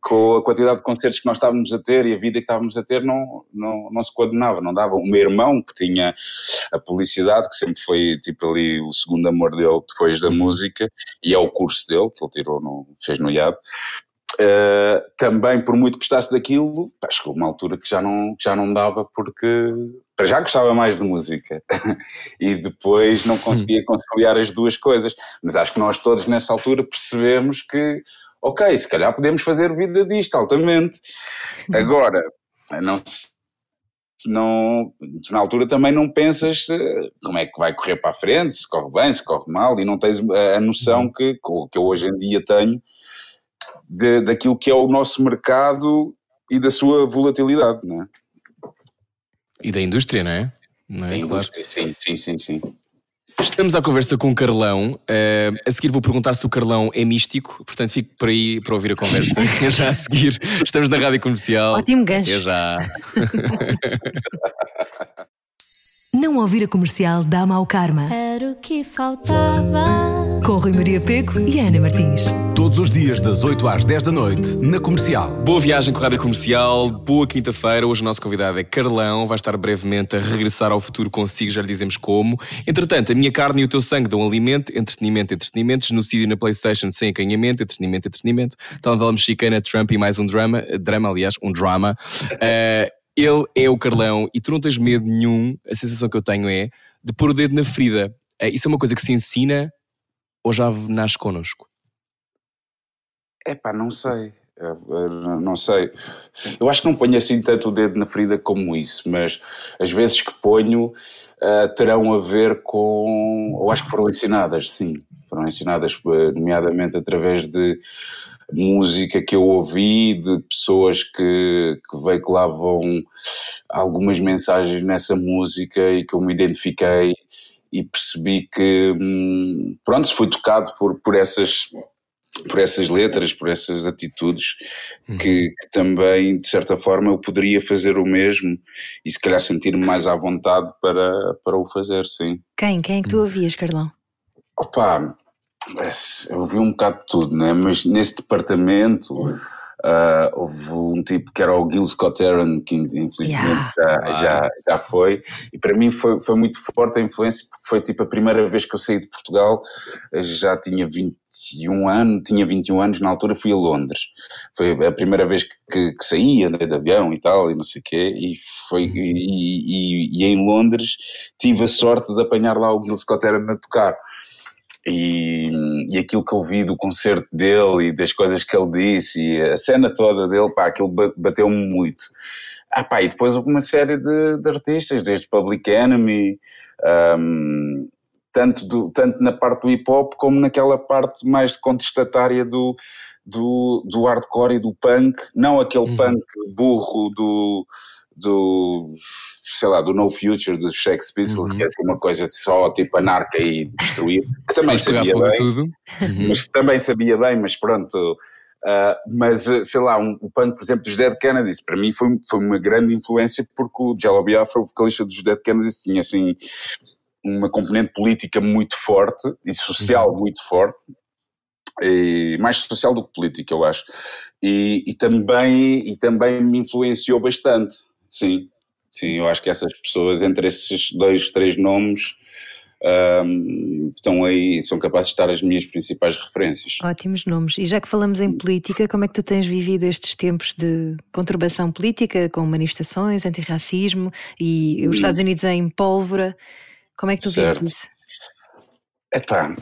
com a quantidade de concertos que nós estávamos a ter e a vida que estávamos a ter, não, não, não se coordenava, não dava. O meu irmão, que tinha a publicidade, que sempre foi tipo ali o segundo amor dele depois da música, e é o curso dele, que ele tirou no, fez no IAB, Uh, também por muito que gostasse daquilo, acho que uma altura que já não, já não dava porque para já gostava mais de música e depois não conseguia conciliar as duas coisas. Mas acho que nós todos nessa altura percebemos que, ok, se calhar podemos fazer vida disto altamente. Agora, não não, tu na altura também não pensas como é que vai correr para a frente, se corre bem, se corre mal, e não tens a noção que, que eu hoje em dia tenho de, daquilo que é o nosso mercado e da sua volatilidade, não é? E da indústria, não é? Não é? indústria, sim, sim, sim, sim. Estamos à conversa com o Carlão. Uh, a seguir vou perguntar se o Carlão é místico, portanto fico por aí para ouvir a conversa. já a seguir. Estamos na rádio comercial. Ótimo gancho. É já. Não ouvir a comercial dá mau karma. Era o que faltava. Com Rui Maria Peco e Ana Martins. Todos os dias, das 8 às 10 da noite, na comercial. Boa viagem com a Rádio Comercial, boa quinta-feira. Hoje o nosso convidado é Carlão, vai estar brevemente a regressar ao futuro consigo, já lhe dizemos como. Entretanto, a minha carne e o teu sangue dão alimento, entretenimento, entretenimento, genocídio na Playstation sem acanhamento, entretenimento, entretenimento, telenovela mexicana, Trump e mais um drama, drama, aliás, um drama. Uh, ele é o Carlão e tu não tens medo nenhum, a sensação que eu tenho é de pôr o dedo na ferida. Uh, isso é uma coisa que se ensina ou já nasce connosco? É pá, não sei. É, é, não sei. Eu acho que não ponho assim tanto o dedo na ferida como isso, mas as vezes que ponho uh, terão a ver com. Ou acho que foram ensinadas, sim. Foram ensinadas, eh, nomeadamente através de música que eu ouvi, de pessoas que, que veiculavam algumas mensagens nessa música e que eu me identifiquei e percebi que, hum, pronto, fui tocado por, por essas por essas letras, por essas atitudes, uhum. que, que, também, de certa forma, eu poderia fazer o mesmo e se calhar sentir-me mais à vontade para, para o fazer, sim. Quem? Quem é que tu ouvias, Carlão? Opa, eu ouvi um bocado de tudo, né? mas nesse departamento Uh, houve um tipo que era o Gil Scott Aaron, que infelizmente yeah. já, já, já foi, e para mim foi, foi muito forte a influência, porque foi tipo a primeira vez que eu saí de Portugal, já tinha 21 anos, tinha 21 anos, na altura fui a Londres. Foi a primeira vez que, que, que saí, andei de avião e tal, e não sei o quê, e, foi, e, e, e, em Londres tive a sorte de apanhar lá o Gil Scott Aaron a tocar. E, e aquilo que eu vi do concerto dele e das coisas que ele disse e a cena toda dele, pá, aquilo bateu-me muito. Ah, pá, e depois houve uma série de, de artistas, desde Public Enemy, um, tanto, do, tanto na parte do hip hop como naquela parte mais contestatária do, do, do hardcore e do punk, não aquele uhum. punk burro do, do sei lá, do No Future dos Sex Pistols, uhum. que é assim uma coisa só tipo anarca e destruir, que também sabia bem, tudo. Uhum. mas também sabia bem, mas pronto. Uh, mas sei lá, um, o punk, por exemplo, dos Dead Kennedys, para mim foi, foi uma grande influência porque o Jello Biafra, o vocalista dos Dead Kennedys, tinha assim uma componente política muito forte e social uhum. muito forte, e mais social do que política, eu acho. E, e, também, e também me influenciou bastante, sim. Sim, eu acho que essas pessoas, entre esses dois, três nomes, um, estão aí, são capazes de estar as minhas principais referências. Ótimos nomes. E já que falamos em política, como é que tu tens vivido estes tempos de conturbação política, com manifestações, antirracismo e os Estados Unidos em pólvora? Como é que tu certo. vês isso? Epá,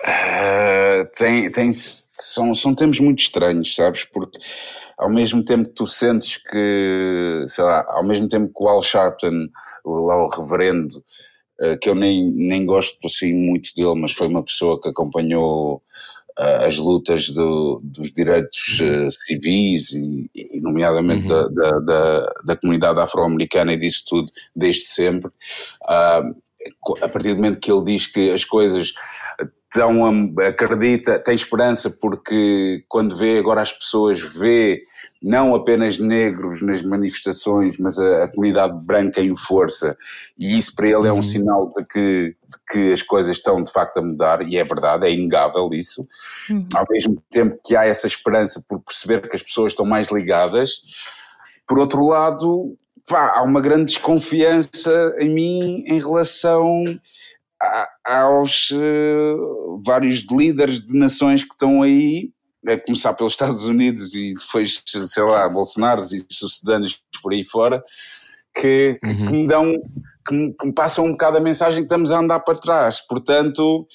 uh, tem, tem, são, são tempos muito estranhos, sabes? Porque ao mesmo tempo que tu sentes que, sei lá, ao mesmo tempo que o Al Sharpton, o, lá o reverendo, uh, que eu nem, nem gosto assim muito dele, mas foi uma pessoa que acompanhou uh, as lutas do, dos direitos uh, civis e, e nomeadamente uhum. da, da, da, da, comunidade afro-americana e disso tudo desde sempre a partir do momento que ele diz que as coisas tão, acredita, tem esperança porque quando vê agora as pessoas, vê não apenas negros nas manifestações, mas a, a comunidade branca em força, e isso para ele é um uhum. sinal de que, de que, as coisas estão de facto a mudar, e é verdade, é inegável isso. Uhum. Ao mesmo tempo que há essa esperança por perceber que as pessoas estão mais ligadas, por outro lado, pá, há uma grande desconfiança em mim em relação aos uh, vários líderes de nações que estão aí, a começar pelos Estados Unidos e depois, sei lá, Bolsonaro e sucedâneos por aí fora, que, uhum. que me dão, que me, que me, passam um bocado a mensagem que estamos a andar para trás. Portanto,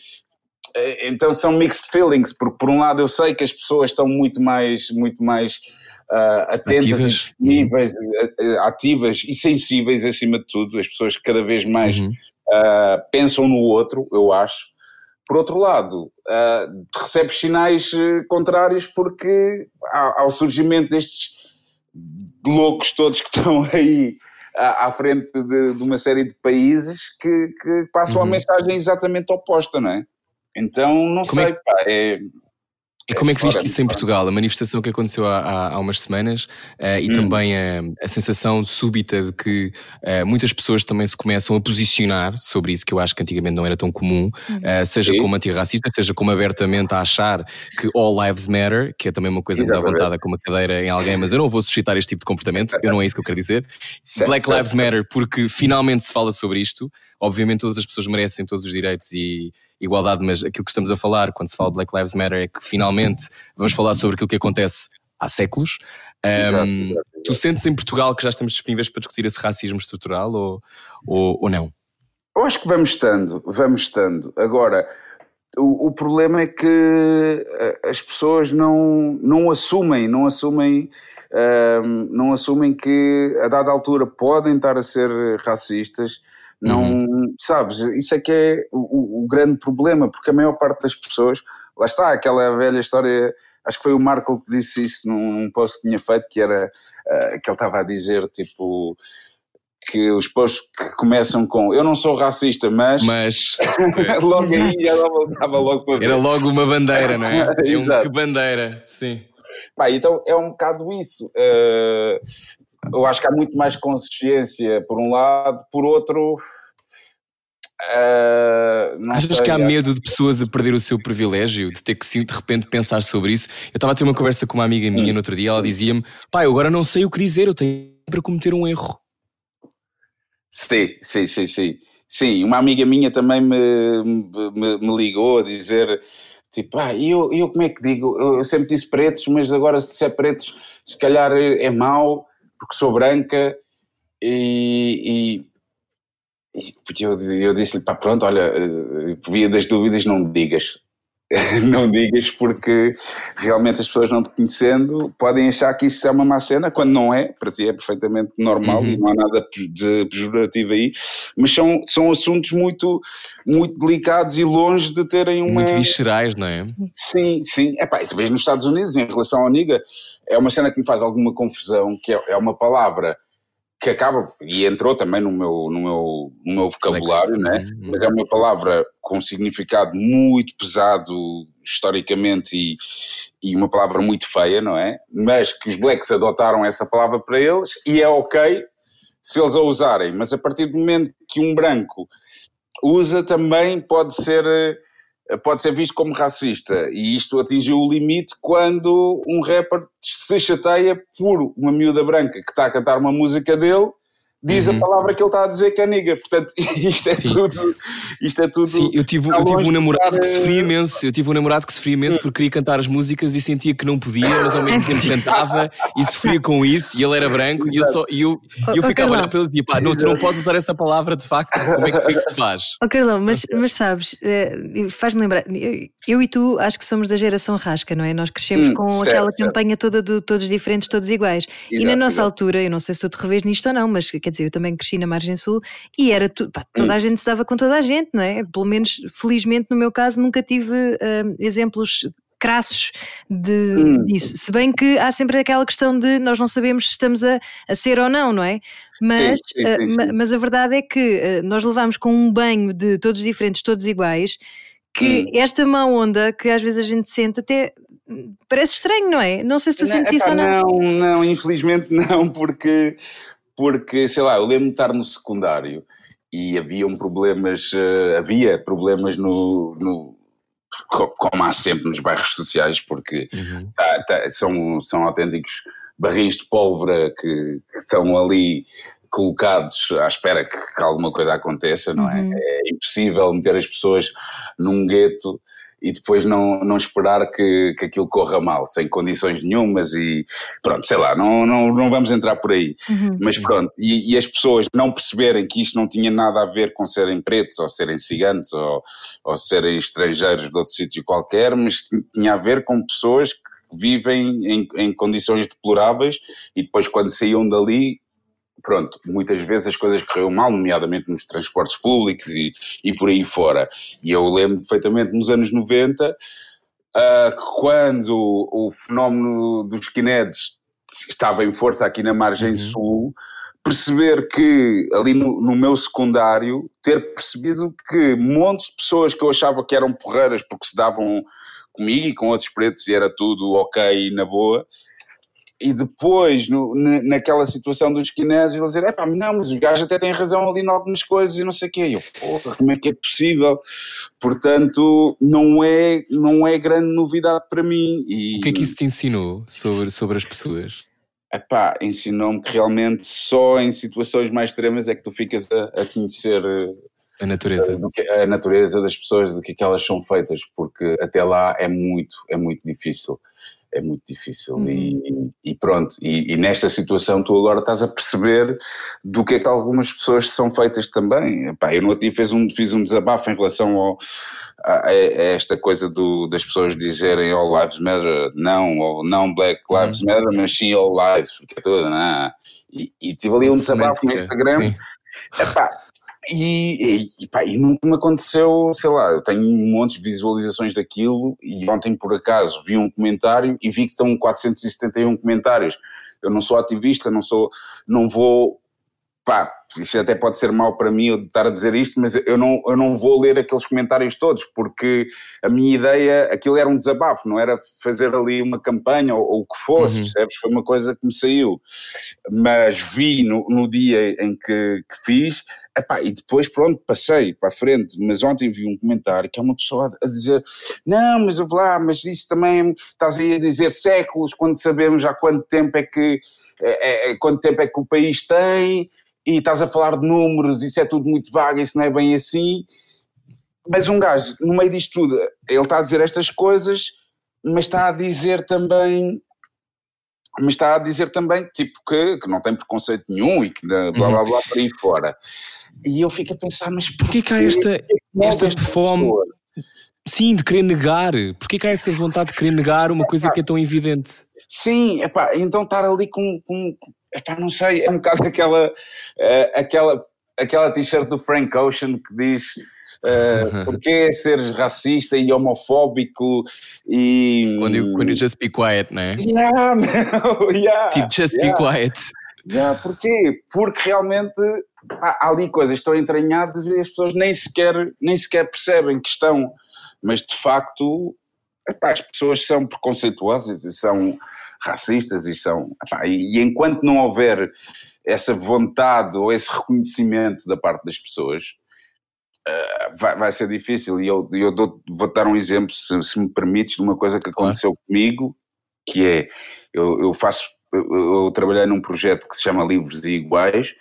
eh, então são mixed feelings, porque por um lado eu sei que as pessoas estão muito mais, muito mais uh, atentas ativas. disponíveis, uhum. ativas e sensíveis acima de tudo, as pessoas cada vez mais uhum. Uh, pensam no outro, eu acho. Por outro lado, uh, recebes sinais contrários porque ao surgimento destes loucos todos que estão aí à, à frente de, de, uma série de países que, que passam uhum. a mensagem exatamente oposta, não é? Então, não Como é sei, é... pá, é, e como é que viste isso em Portugal? A manifestação que aconteceu há, há, há umas semanas uh, e hum. também a, a, sensação súbita de que uh, muitas pessoas também se começam a posicionar sobre isso, que eu acho que antigamente não era tão comum, uh, seja Sim. como antirracista, seja como abertamente a achar que all lives matter, que é também uma coisa que dá vontade com uma cadeira em alguém, mas eu não vou suscitar este tipo de comportamento, eu não é isso que eu quero dizer. Certo, Black Lives. Matter, porque finalmente se fala sobre isto, obviamente todas as pessoas merecem todos os direitos e igualdade, mas aquilo que estamos a falar quando se fala de Black Lives Matter é que finalmente vamos falar sobre aquilo que acontece há séculos. Um, tu sentes em Portugal que já estamos disponíveis para discutir esse racismo estrutural ou, ou, ou não? Eu acho que vamos estando, vamos estando. Agora, o, o, problema é que eh, as pessoas não, não assumem, não assumem, um, não assumem que a dada altura podem estar a ser racistas, não, uhum. sabes, isso é que é o, o, grande problema, porque a maior parte das pessoas, lá está, aquela velha história, acho que foi o Marco que disse isso num, post que tinha feito, que era, uh, que ele estava a dizer, tipo, que os posts que começam com eu não sou racista, mas. Mas. logo aí estava logo para ver. Era logo uma bandeira, não é? é um, que bandeira, sim. Pá, então é um bocado isso. Uh, eu acho que há muito mais consciência por um lado, por outro. Uh, Achas que há medo de pessoas a perder o seu privilégio, de ter que sim, de repente pensar sobre isso? Eu estava a ter uma conversa com uma amiga minha hum. no outro dia, ela dizia-me: pai, eu agora não sei o que dizer, eu tenho para cometer um erro. Sim, sim, sim, sim. Sim, uma amiga minha também me, me, me ligou a dizer tipo, ah, eu, eu como é que digo? Eu, eu sempre disse pretos, mas agora se disser pretos, se calhar é, é mau porque sou branca e, e, e eu, eu disse-lhe, pá, pronto, olha, eh, via das dúvidas, não digas. não digas porque realmente as pessoas não te conhecendo podem achar que isso é uma má cena, quando não é, para ti é perfeitamente normal uhum. e não há nada de pejorativo aí, mas são, são assuntos muito, muito delicados e longe de terem uma... Muito viscerais, não é? Sim, sim. É pá, e tu vês nos Estados Unidos, em relação ao Niga, é uma cena que me faz alguma confusão, que é, é uma palavra que acaba, e entrou também no meu, no meu, no meu vocabulário, né? Uhum. mas é uma palavra com significado muito pesado historicamente e, e uma palavra muito feia, não é? Mas que os blacks adotaram essa palavra para eles e é ok se eles a usarem, mas a partir do momento que um branco usa também pode ser pode ser visto como racista. E isto atingiu o limite quando um rapper se chateia por uma miúda branca que está a cantar uma música dele diz uhum. a palavra que ele está a dizer que é nigga. Portanto, isto é Sim. tudo. Isto é tudo. Sim, eu tive, eu tive um namorado que sofria imenso. Eu tive um namorado que sofria imenso porque queria cantar as músicas e sentia que não podia, mas ao mesmo tempo cantava e sofria com isso. E ele era branco e eu, só, e eu, eu ficava a olhar para ele e dizia: pá, não, tu não podes usar essa palavra de facto. Como é que, como é que se faz? Oh, Carlão, mas, mas sabes, eh, faz-me lembrar, eu, eu, e tu acho que somos da geração rasca, não é? Nós crescemos hum, com certo, aquela certo. campanha toda de todos diferentes, todos iguais. Exato, e na nossa exato. altura, eu não sei se tu te revês nisto ou não, mas quer dizer, eu também cresci na margem sul e era tu, pá, toda a gente se dava com toda a gente, não é? Pelo menos, felizmente, no meu caso, nunca tive uh, exemplos crassos de, hum. disso. Se bem que há sempre aquela questão de nós não sabemos se estamos a, a ser ou não, não é? Mas, sim, sim, sim, uh, mas a verdade é que nós levamos com um banho de todos diferentes, todos iguais, que hum. esta má onda que às vezes a gente sente até parece estranho, não é? Não sei se tu não, sentes epá, isso ou não. Não, não, infelizmente não, porque, porque sei lá, eu lembro de estar no secundário e haviam problemas, uh, havia problemas no, no como há sempre nos bairros sociais, porque uhum. tá, tá, são, são autênticos barris de pólvora que, que estão ali colocados à espera que, que alguma coisa aconteça, não é? Uhum. É impossível meter as pessoas num gueto e depois não, não esperar que, que aquilo corra mal, sem condições nenhumas e pronto, sei lá, não, não, não vamos entrar por aí. Uhum. Mas pronto, e, e, as pessoas não perceberem que isto não tinha nada a ver com serem pretos ou serem ciganos ou, ou serem estrangeiros de outro sítio qualquer, mas tinha a ver com pessoas que vivem em, em condições deploráveis e depois quando saíam dali pronto, muitas vezes as coisas correram mal, nomeadamente nos transportes públicos e, e por aí fora. E eu lembro perfeitamente nos anos 90, uh, ah, quando o, o, fenómeno dos skinheads estava em força aqui na margem uhum. sul, perceber que ali no, no, meu secundário, ter percebido que montes de pessoas que eu achava que eram porreiras porque se davam comigo e com outros pretos e era tudo ok e na boa, e depois, no, naquela situação dos chineses, eles dizem, é pá, não, mas os gajos até têm razão ali em algumas coisas e não sei o quê. E eu, porra, como é que é possível? Portanto, não é, não é grande novidade para mim. E, o que é que isso te ensinou sobre, sobre as pessoas? Epá, ensinou-me que realmente só em situações mais extremas é que tu ficas a, a conhecer a natureza. a natureza das pessoas, do que, é que elas são feitas, porque até lá é muito, é muito difícil é muito difícil. Uhum. E, e, pronto, e, e, nesta situação tu agora estás a perceber do que é que algumas pessoas são feitas também. Epá, eu no outro dia fiz um, fiz um desabafo em relação ao, a, a, esta coisa do, das pessoas dizerem All Lives Matter, não, ou não Black Lives uhum. Matter, mas sim All Lives, porque é tudo, não. E, e tive ali um desabafo no Instagram. Epá, e, e, pá, e nunca me aconteceu, sei lá, eu tenho um monte de visualizações daquilo e ontem por acaso vi um comentário e vi que estão 471 comentários. Eu não sou ativista, não sou, não vou pá, isto até pode ser mau para mim eu estar a dizer isto, mas eu não, eu não vou ler aqueles comentários todos, porque a minha ideia, aquilo era um desabafo, não era fazer ali uma campanha ou, ou o que fosse, uhum. percebes? Foi uma coisa que me saiu. Mas vi no, no dia em que, que fiz, epá, e depois pronto, passei para a frente, mas ontem vi um comentário que é uma pessoa a dizer, não, mas lá, mas isso também estás aí a dizer séculos, quando sabemos há quanto tempo é que, é, é, quanto tempo é que o país tem, e estás a falar de números, isso é tudo muito vago, isso não é bem assim. Mas um gajo, no meio disto tudo, ele está a dizer estas coisas, mas está a dizer também. Mas está a dizer também tipo, que, que não tem preconceito nenhum e que blá blá blá para aí fora. E eu fico a pensar, mas porquê que há esta, esta fome? Sim, de querer negar. Porquê que há essa vontade de querer negar uma coisa que é tão evidente? Sim, epá, então estar ali com, com, epá, não sei, é um bocado aquela, uh, aquela, aquela t-shirt do Frank Ocean que diz uh, porquê seres racista e homofóbico e... Quando you, you just be quiet, não é? Yeah, yeah, tipo, just yeah. be quiet. Yeah, porquê? Porque realmente há, há ali coisas que estão entranhadas e as pessoas nem sequer, nem sequer percebem que estão, mas de facto epá, as pessoas são preconceituosas e são racistas e são. Epá, e, e, enquanto não houver essa vontade ou esse reconhecimento da parte das pessoas, uh, vai, vai, ser difícil. E eu, eu dou, vou dar um exemplo, se, se, me permites, de uma coisa que aconteceu claro. comigo, que é, eu, eu faço, eu, eu trabalhei num projeto que se chama Livros e Iguais,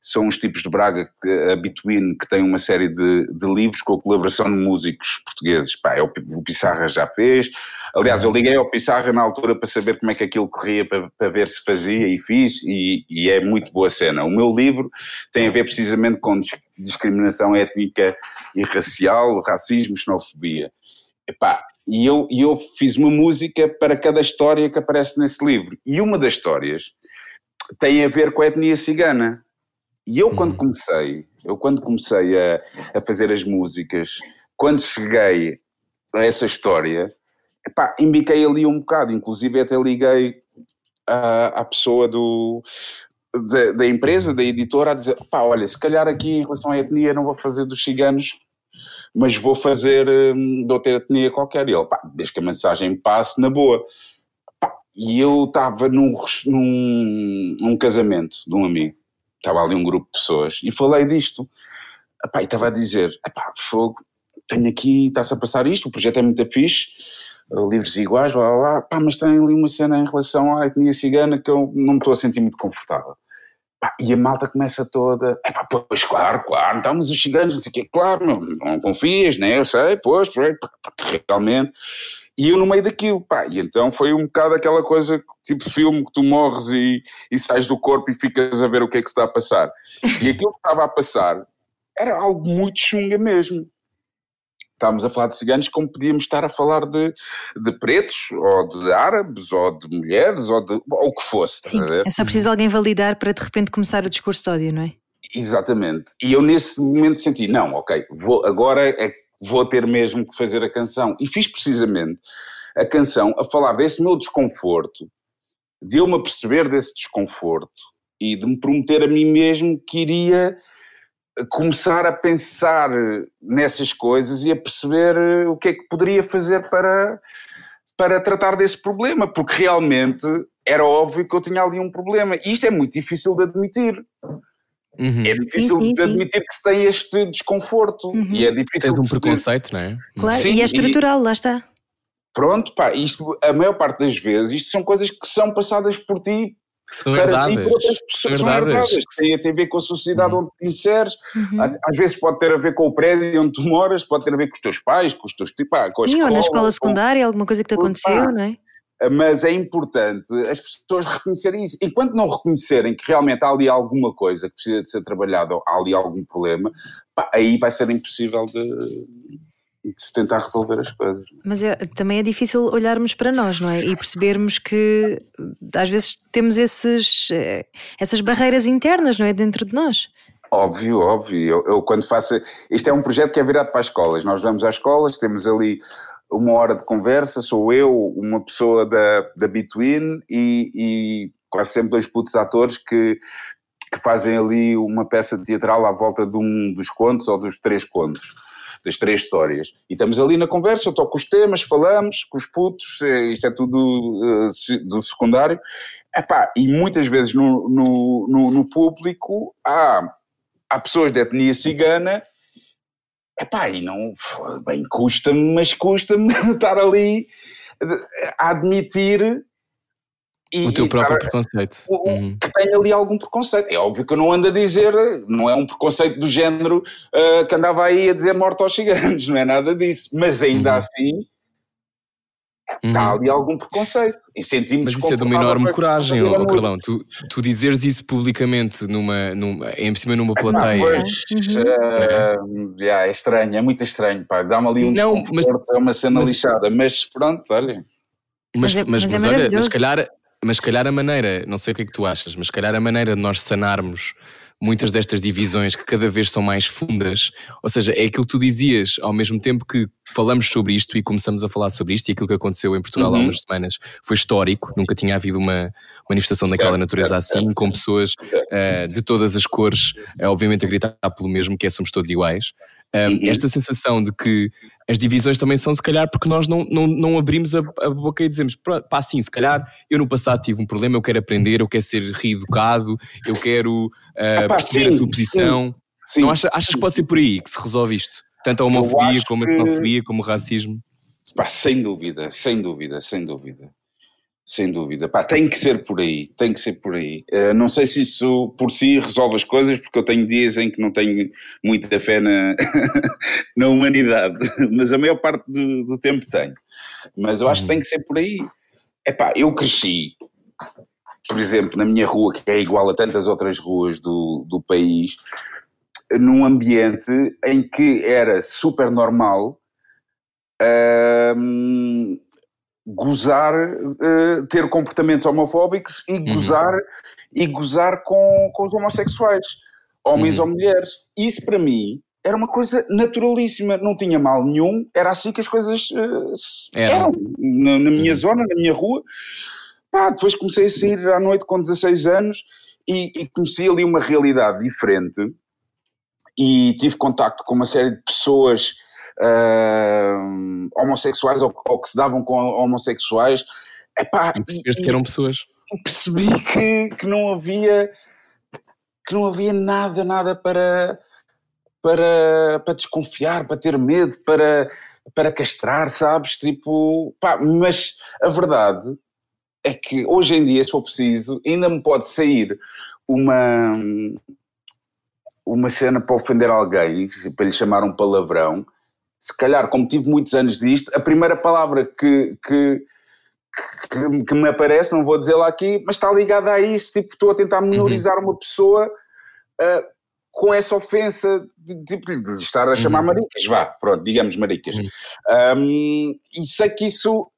são os tipos de Braga, a Between, que tem uma série de, de livros com a colaboração de músicos portugueses. Pá, é o, o Pissarra já fez. Aliás, eu liguei ao Pissarra na altura para saber como é que aquilo corria, para, para ver se fazia, e fiz, e, e, é muito boa cena. O meu livro tem a ver precisamente com discriminação étnica e racial, racismo, xenofobia. Epá, e eu, e eu fiz uma música para cada história que aparece nesse livro. E uma das histórias tem a ver com a etnia cigana. E eu quando uhum. comecei, eu quando comecei a, a fazer as músicas, quando cheguei a essa história, epá, embiquei ali um bocado, inclusive até liguei à, à pessoa do, da, da empresa, da editora, a dizer, pá, olha, se calhar aqui em relação à etnia não vou fazer dos ciganos, mas vou fazer hum, de outra etnia qualquer. E ele, pá, desde que a mensagem passe, na boa. Pá, e eu estava num, num, num casamento de um amigo, estava ali um grupo de pessoas, e falei disto. Epá, e estava a dizer, epá, fogo, tenho aqui, está-se a passar isto, o projeto é muito fixe, livros iguais, blá, blá, blá, pá, mas tem ali uma cena em relação à etnia cigana que eu não me estou a sentir muito confortável. E a malta começa toda, é pá, pois claro, claro, então, mas os ciganos, não sei o quê, claro, não, não confias, né, eu sei, pois, pois, realmente. E eu no meio daquilo, pá, e então foi um bocado aquela coisa, tipo filme, que tu morres e, e sais do corpo e ficas a ver o que é que se está a passar. E aquilo que estava a passar era algo muito chunga mesmo estávamos a falar de ciganos como podíamos estar a falar de, de pretos, ou de árabes, ou de mulheres, ou, de, ou o que fosse. Sim, é só preciso alguém validar para de repente começar o discurso de ódio, não é? Exatamente. E eu nesse momento senti, não, ok, vou, agora é, vou ter mesmo que fazer a canção. E fiz precisamente a canção a falar desse meu desconforto, de eu me aperceber desse desconforto e de me prometer a mim mesmo que iria começar a pensar nessas coisas e a perceber eh, o que é que poderia fazer para, para tratar desse problema, porque realmente era óbvio que eu tinha ali um problema. E isto é muito difícil de admitir. Uhum. É difícil sim, sim, de admitir sim. que se tem este desconforto. Uhum. E é difícil. Tens um preconceito, não é? Claro, e é estrutural, e, lá está. Pronto, pá, isto, a maior parte das vezes, isto são coisas que são passadas por ti são herdadas. outras pessoas são herdadas. Tem, tem a ver com a sociedade uhum. onde te inseres. Uhum. Às vezes pode ter a ver com o prédio onde tu moras, pode ter a ver com os teus pais, com os teus tipo, ah, com a Sim, escola. ou na escola secundária, com... alguma coisa que te aconteceu, não é? Mas é importante as pessoas reconhecerem isso. Enquanto não reconhecerem que realmente há ali alguma coisa que precisa de ser trabalhada, ou há ali algum problema, pá, aí vai ser impossível de, de se tentar resolver as coisas. Mas é, também é difícil olharmos para nós, não é? E percebermos que às vezes temos esses, eh, essas barreiras internas, não é? Dentro de nós. Óbvio, óbvio. Eu, eu, quando faço. Isto é um projeto que é virado para as escolas. Nós vamos às escolas, temos ali uma hora de conversa, sou eu, uma pessoa da, da Between e, e quase sempre dois putos atores que, que fazem ali uma peça teatral à volta de um dos contos ou dos três contos das três histórias. E estamos ali na conversa, eu toco os temas, falamos com os putos, eh, isto é tudo uh, do secundário. Epá, e muitas vezes no, no, no, no público há, há pessoas de etnia cigana Epá, e não, bem, custa-me, mas custa-me estar ali a admitir e, o teu próprio preconceito. uhum. Que tem ali algum preconceito. É óbvio que eu não ando a dizer, não é um preconceito do género uh, que andava aí a dizer morte aos ciganos, não é nada disso. Mas ainda uhum. assim está uhum. ali algum preconceito. E sentimos Mas isso é de uma enorme coragem, ó, oh, Carlão. Tu, tu dizeres isso publicamente numa, numa, em cima numa plateia. Não, pois, uhum. uh, yeah, é estranho, é muito estranho. Dá-me ali um não, mas, é uma cena mas, lixada. Mas pronto, olha. Mas, mas, é, mas, mas é olha, mas calhar mas se calhar a maneira, não sei o que é que tu achas, mas se calhar a maneira de nós sanarmos muitas destas divisões que cada vez são mais fundas, ou seja, é aquilo que tu dizias, ao mesmo tempo que falamos sobre isto e começamos a falar sobre isto, e aquilo que aconteceu em Portugal uhum. há umas semanas foi histórico, nunca tinha havido uma manifestação certo, daquela natureza certo, assim, certo, com pessoas uh, de todas as cores, uh, obviamente a gritar pelo mesmo, que é somos todos iguais. Um, uhum. Esta sensação de que as divisões também são, se calhar, porque nós não, não, não abrimos a, a boca e dizemos, pá, sim, se calhar eu no passado tive um problema, eu quero aprender, eu quero ser reeducado, eu quero uh, perceber sim, a tua posição. Sim, sim. Não achas, achas que pode ser por aí que se resolve isto? Tanto a homofobia como a xenofobia, que... como o racismo? Pá, sem dúvida, sem dúvida, sem dúvida. Sem dúvida. Pá, tem que ser por aí, tem que ser por aí. Uh, não sei se isso por si resolve as coisas, porque eu tenho dias em que não tenho muita fé na, na humanidade, mas a maior parte do, do tempo tenho. Mas eu acho que tem que ser por aí. Epá, eu cresci, por exemplo, na minha rua, que é igual a tantas outras ruas do, do país, num ambiente em que era super normal. Uh, gozar, uh, ter comportamentos homofóbicos e uhum. gozar, e gozar com, com os homossexuais, homens uhum. ou mulheres. Isso para mim era uma coisa naturalíssima, não tinha mal nenhum, era assim que as coisas uh, eram, na, na, minha uhum. zona, na minha rua. Pá, depois comecei a sair à noite com 16 anos e, e conheci ali uma realidade diferente e tive contacto com uma série de pessoas uh, homossexuais ou, ou, que se davam com homossexuais. Epá, e percebeste que eram pessoas. Percebi que, que não havia que não havia nada, nada para, para, para desconfiar, para ter medo, para, para castrar, sabes? Tipo, pá, mas a verdade é que hoje em dia, se for preciso, ainda me pode sair uma, uma cena para ofender alguém, para lhe chamar um palavrão. Se calhar, como tive muitos anos disto, a primeira palavra que, que, que, que me aparece, não vou dizê-la aqui, mas está ligada a isso. Tipo, estou a tentar menorizar uhum. uma pessoa. Uh, com essa ofensa de, de, de estar a chamar uhum. maricas, vá, pronto, digamos maricas. Uhum. Um, e sei que isso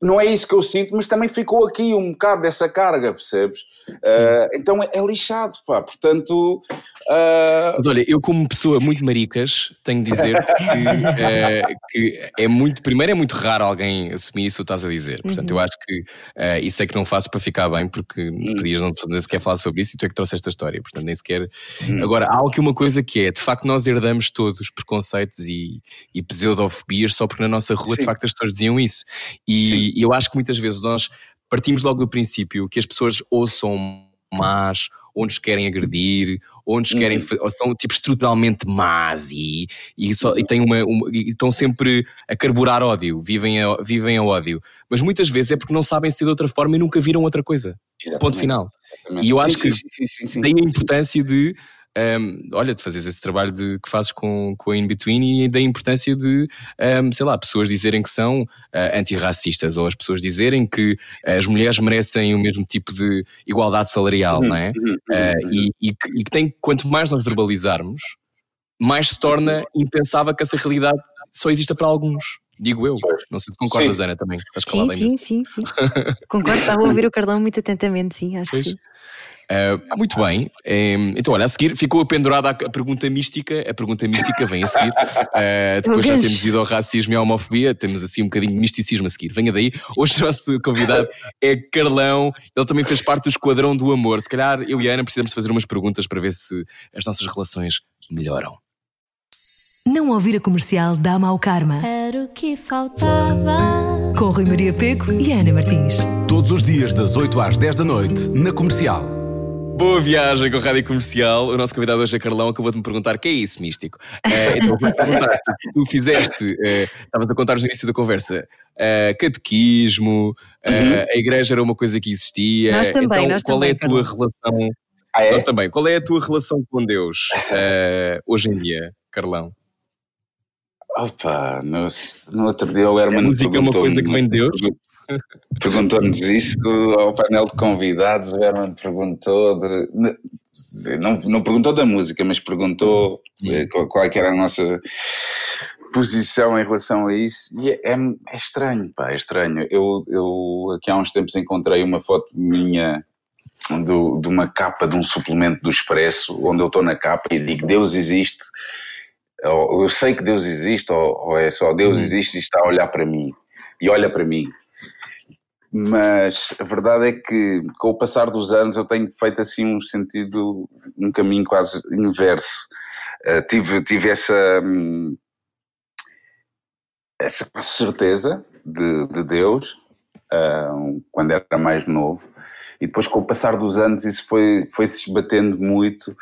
não é isso que eu sinto, mas também ficou aqui um bocado dessa carga, percebes? Uh, então é, é, lixado, pá, portanto. Uh... Mas olha, eu, como pessoa muito maricas, tenho de dizer que, uh, que, é muito. Primeiro, é muito raro alguém assumir isso que estás a dizer. Portanto, uhum. eu acho que uh, isso é que não faço para ficar bem, porque uhum. podias não nem sequer falar sobre isso e tu é que trouxeste esta história, portanto, nem sequer. Uhum. Agora, há aqui uma coisa que é: de facto, nós herdamos todos preconceitos e, e pseudofobias só porque na nossa rua, Sim. de facto, as pessoas diziam isso. E, e eu acho que muitas vezes nós partimos logo do princípio que as pessoas ou são más, ou nos querem agredir, ou nos querem, uhum. ou são tipo estruturalmente más e, e, só, e, têm uma, uma, e estão sempre a carburar ódio, vivem a, vivem a ódio. Mas muitas vezes é porque não sabem ser de outra forma e nunca viram outra coisa. Exatamente. Ponto final. Exatamente. E eu acho sim, que sim, sim, daí a importância de um, olha, de fazeres esse trabalho de, que fazes com, com a In-Between e da importância de, um, sei lá, pessoas dizerem que são uh, antirracistas ou as pessoas dizerem que as mulheres merecem o mesmo tipo de igualdade salarial, uhum, não é? Uhum, uh, e, e, que, e que tem, quanto mais nós verbalizarmos, mais se torna impensável que essa realidade só exista para alguns. Digo eu. Não sei se concordas, sim. Ana, também. Sim, sim, sim, sim, Concordo, estava a ouvir o Carlão muito atentamente, sim, acho pois. que sim. Uh, muito bem. Um, então, olha, a seguir ficou pendurada a pergunta mística. A pergunta mística vem a seguir. Uh, depois já temos ido ao racismo e à homofobia. Temos assim um bocadinho de misticismo a seguir. Venha daí. Hoje o nosso convidado é Carlão. Ele também fez parte do Esquadrão do Amor. Se calhar eu e a Ana precisamos fazer umas perguntas para ver se as nossas relações melhoram. Não ouvir a comercial dá mau karma. Era o que faltava. Com Rui Maria Peco e Ana Martins. Todos os dias, das 8 às 10 da noite, na comercial. Boa viagem com a Rádio Comercial. O nosso convidado hoje é Carlão, acabou de me perguntar o que é isso, místico. Uh, então vou perguntar, tu fizeste, uh, estavas a contar no início da conversa, uh, catequismo, uhum. a igreja era uma coisa que existia. Nós também, então, nós qual também, é a tua Carlão. relação? Ah, é? Nós também. Qual é a tua relação com Deus hoje em dia, Carlão? Opa, no, no outro dia o Herman A música é uma coisa que vem de Deus? Perguntou-nos isso ao painel de convidados, o Herman perguntou, de, não, não perguntou da música, mas perguntou eh, qual, qual é era a nossa posição em relação a isso, e é, é, é, estranho, pá, é estranho. Eu, eu aqui há uns tempos encontrei uma foto minha do, de uma capa de um suplemento do Expresso, onde eu estou na capa e digo Deus existe, ou, eu sei que Deus existe, ou, ou é só Deus uhum. existe e está a olhar para mim, e olha para mim mas a verdade é que com o passar dos anos eu tenho feito assim um sentido, um caminho quase inverso. Uh, tive, tive essa, hum, essa certeza de, de Deus uh, quando era mais novo e depois com o passar dos anos isso foi, foi se esbatendo muito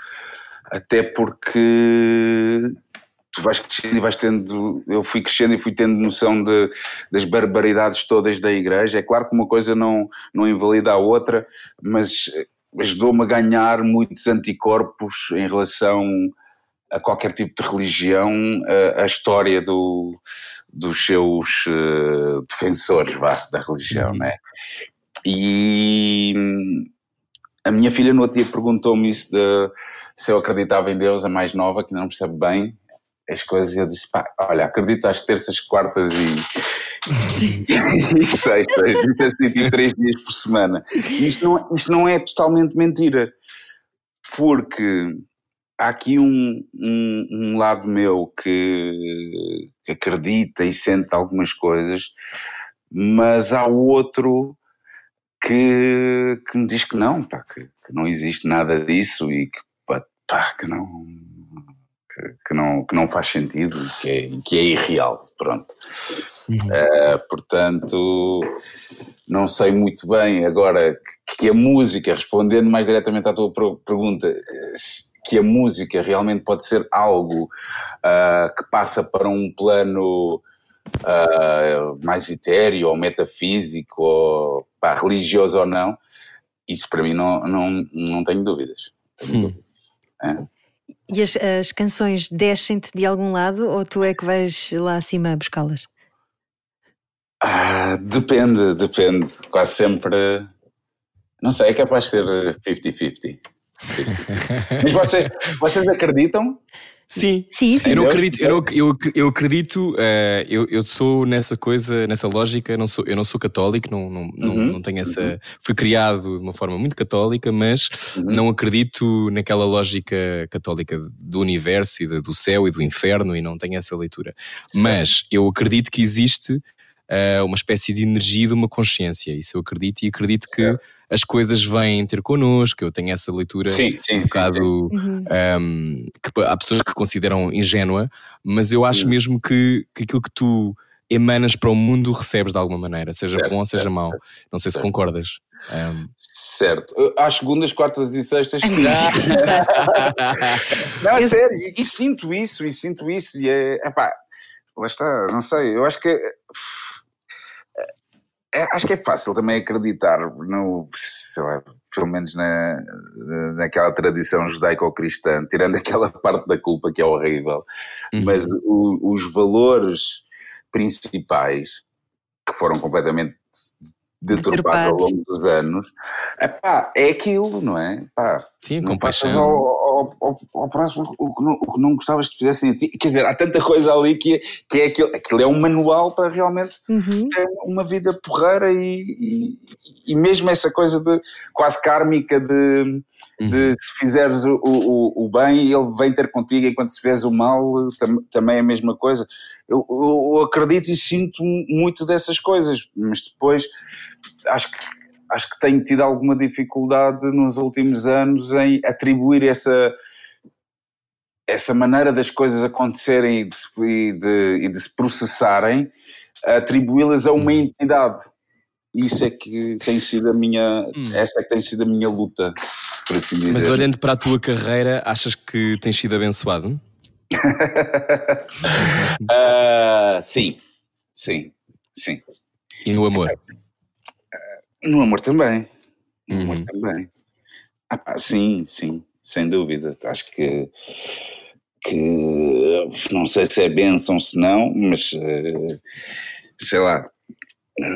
até porque tu vais crescendo e vais tendo. Eu fui crescendo e fui tendo noção de, das barbaridades todas da igreja. É claro que uma coisa não, não invalida a outra, mas ajudou-me a ganhar muitos anticorpos em relação a qualquer tipo de religião, a, a história do, dos seus uh, defensores vá, da religião, uhum. né? E a minha filha no outro dia perguntou-me isso de se eu acreditava em Deus, a mais nova, que não percebe bem, as coisas e eu disse, pá, olha, acredito às terças, quartas e, e sextas, disse assim, três dias por semana. Isto não, isto não é totalmente mentira, porque há aqui um, um, um lado meu que, que, acredita e sente algumas coisas, mas há outro que, que me diz que não, pá, que, que, não existe nada disso e que, pá, que não. Que, não, que não faz sentido, que é, que é irreal, pronto. Uhum. Uh, portanto, não sei muito bem agora que, que a música, respondendo mais diretamente à tua pergunta, que a música realmente pode ser algo uh, que passa para um plano uh, mais etéreo ou metafísico ou pá, religioso ou não, isso para mim não, não, não tenho dúvidas. Tenho hum. dúvidas. É. E as, as canções descem-te de algum lado ou tu é que vais lá acima buscá-las? Ah, depende, depende. Quase sempre. Não sei, é capaz de ser 50-50. Mas vocês, vocês acreditam? Sim, sim, sim. Eu não acredito, eu, não, eu, eu acredito, uh, eu, eu sou nessa coisa, nessa lógica, não sou, eu não sou católico, não, não, uhum. não, não tenho essa. Uhum. Fui criado de uma forma muito católica, mas uhum. não acredito naquela lógica católica do universo e do céu e do inferno e não tenho essa leitura. Sim. Mas eu acredito que existe uh, uma espécie de energia de uma consciência, isso eu acredito e acredito que as coisas vêm ter connosco, eu tenho essa leitura sim, sim, um bocado uhum. um, que há pessoas que consideram ingênua, mas eu acho mesmo que, que aquilo que tu emanas para o mundo recebes de alguma maneira, seja certo, bom ou seja certo, mau. Certo, Não sei se concordas. Um... Certo. Às segundas, quartas e sextas, sim. não, é sério, e, e, sinto isso, e sinto isso, e é. Epá, lá está, não sei, eu acho que é, acho que é fácil também acreditar no, sei lá, pelo menos na, naquela tradição judaico-cristã, tirando aquela parte da culpa que é horrível, uhum. mas o, os valores principais que foram completamente deturpados ao longo dos anos, epá, é aquilo, não é? Epá, Sim, compaixão. Ao, ao, ao, próximo o que, não, o que não gostavas que fizessem a ti. Quer dizer, há tanta coisa ali que, é, que é aquilo, aquilo é um manual para realmente uhum. ter uma vida porreira e, e, e, mesmo essa coisa de quase kármica de, uhum. de se fizeres o, o, o, bem, ele vem ter contigo enquanto se fizeres o mal, tam, também é a mesma coisa. Eu, eu, eu acredito e sinto muito dessas coisas, mas depois acho que acho que tenho tido alguma dificuldade nos últimos anos em atribuir essa essa maneira das coisas acontecerem e de, e de, e de se processarem, atribuí-las a uma uhum. entidade. Isso é que tem sido a minha, hum. essa é que tem sido a minha luta, por assim dizer. Mas olhando para a tua carreira, achas que tens sido abençoado? uh, sim, sim, sim. E no amor? No amor também. No uhum. amor também. Ah, pá, sim, sim, sem dúvida. Acho que, que não sei se é bênção, se não, mas uh, sei lá.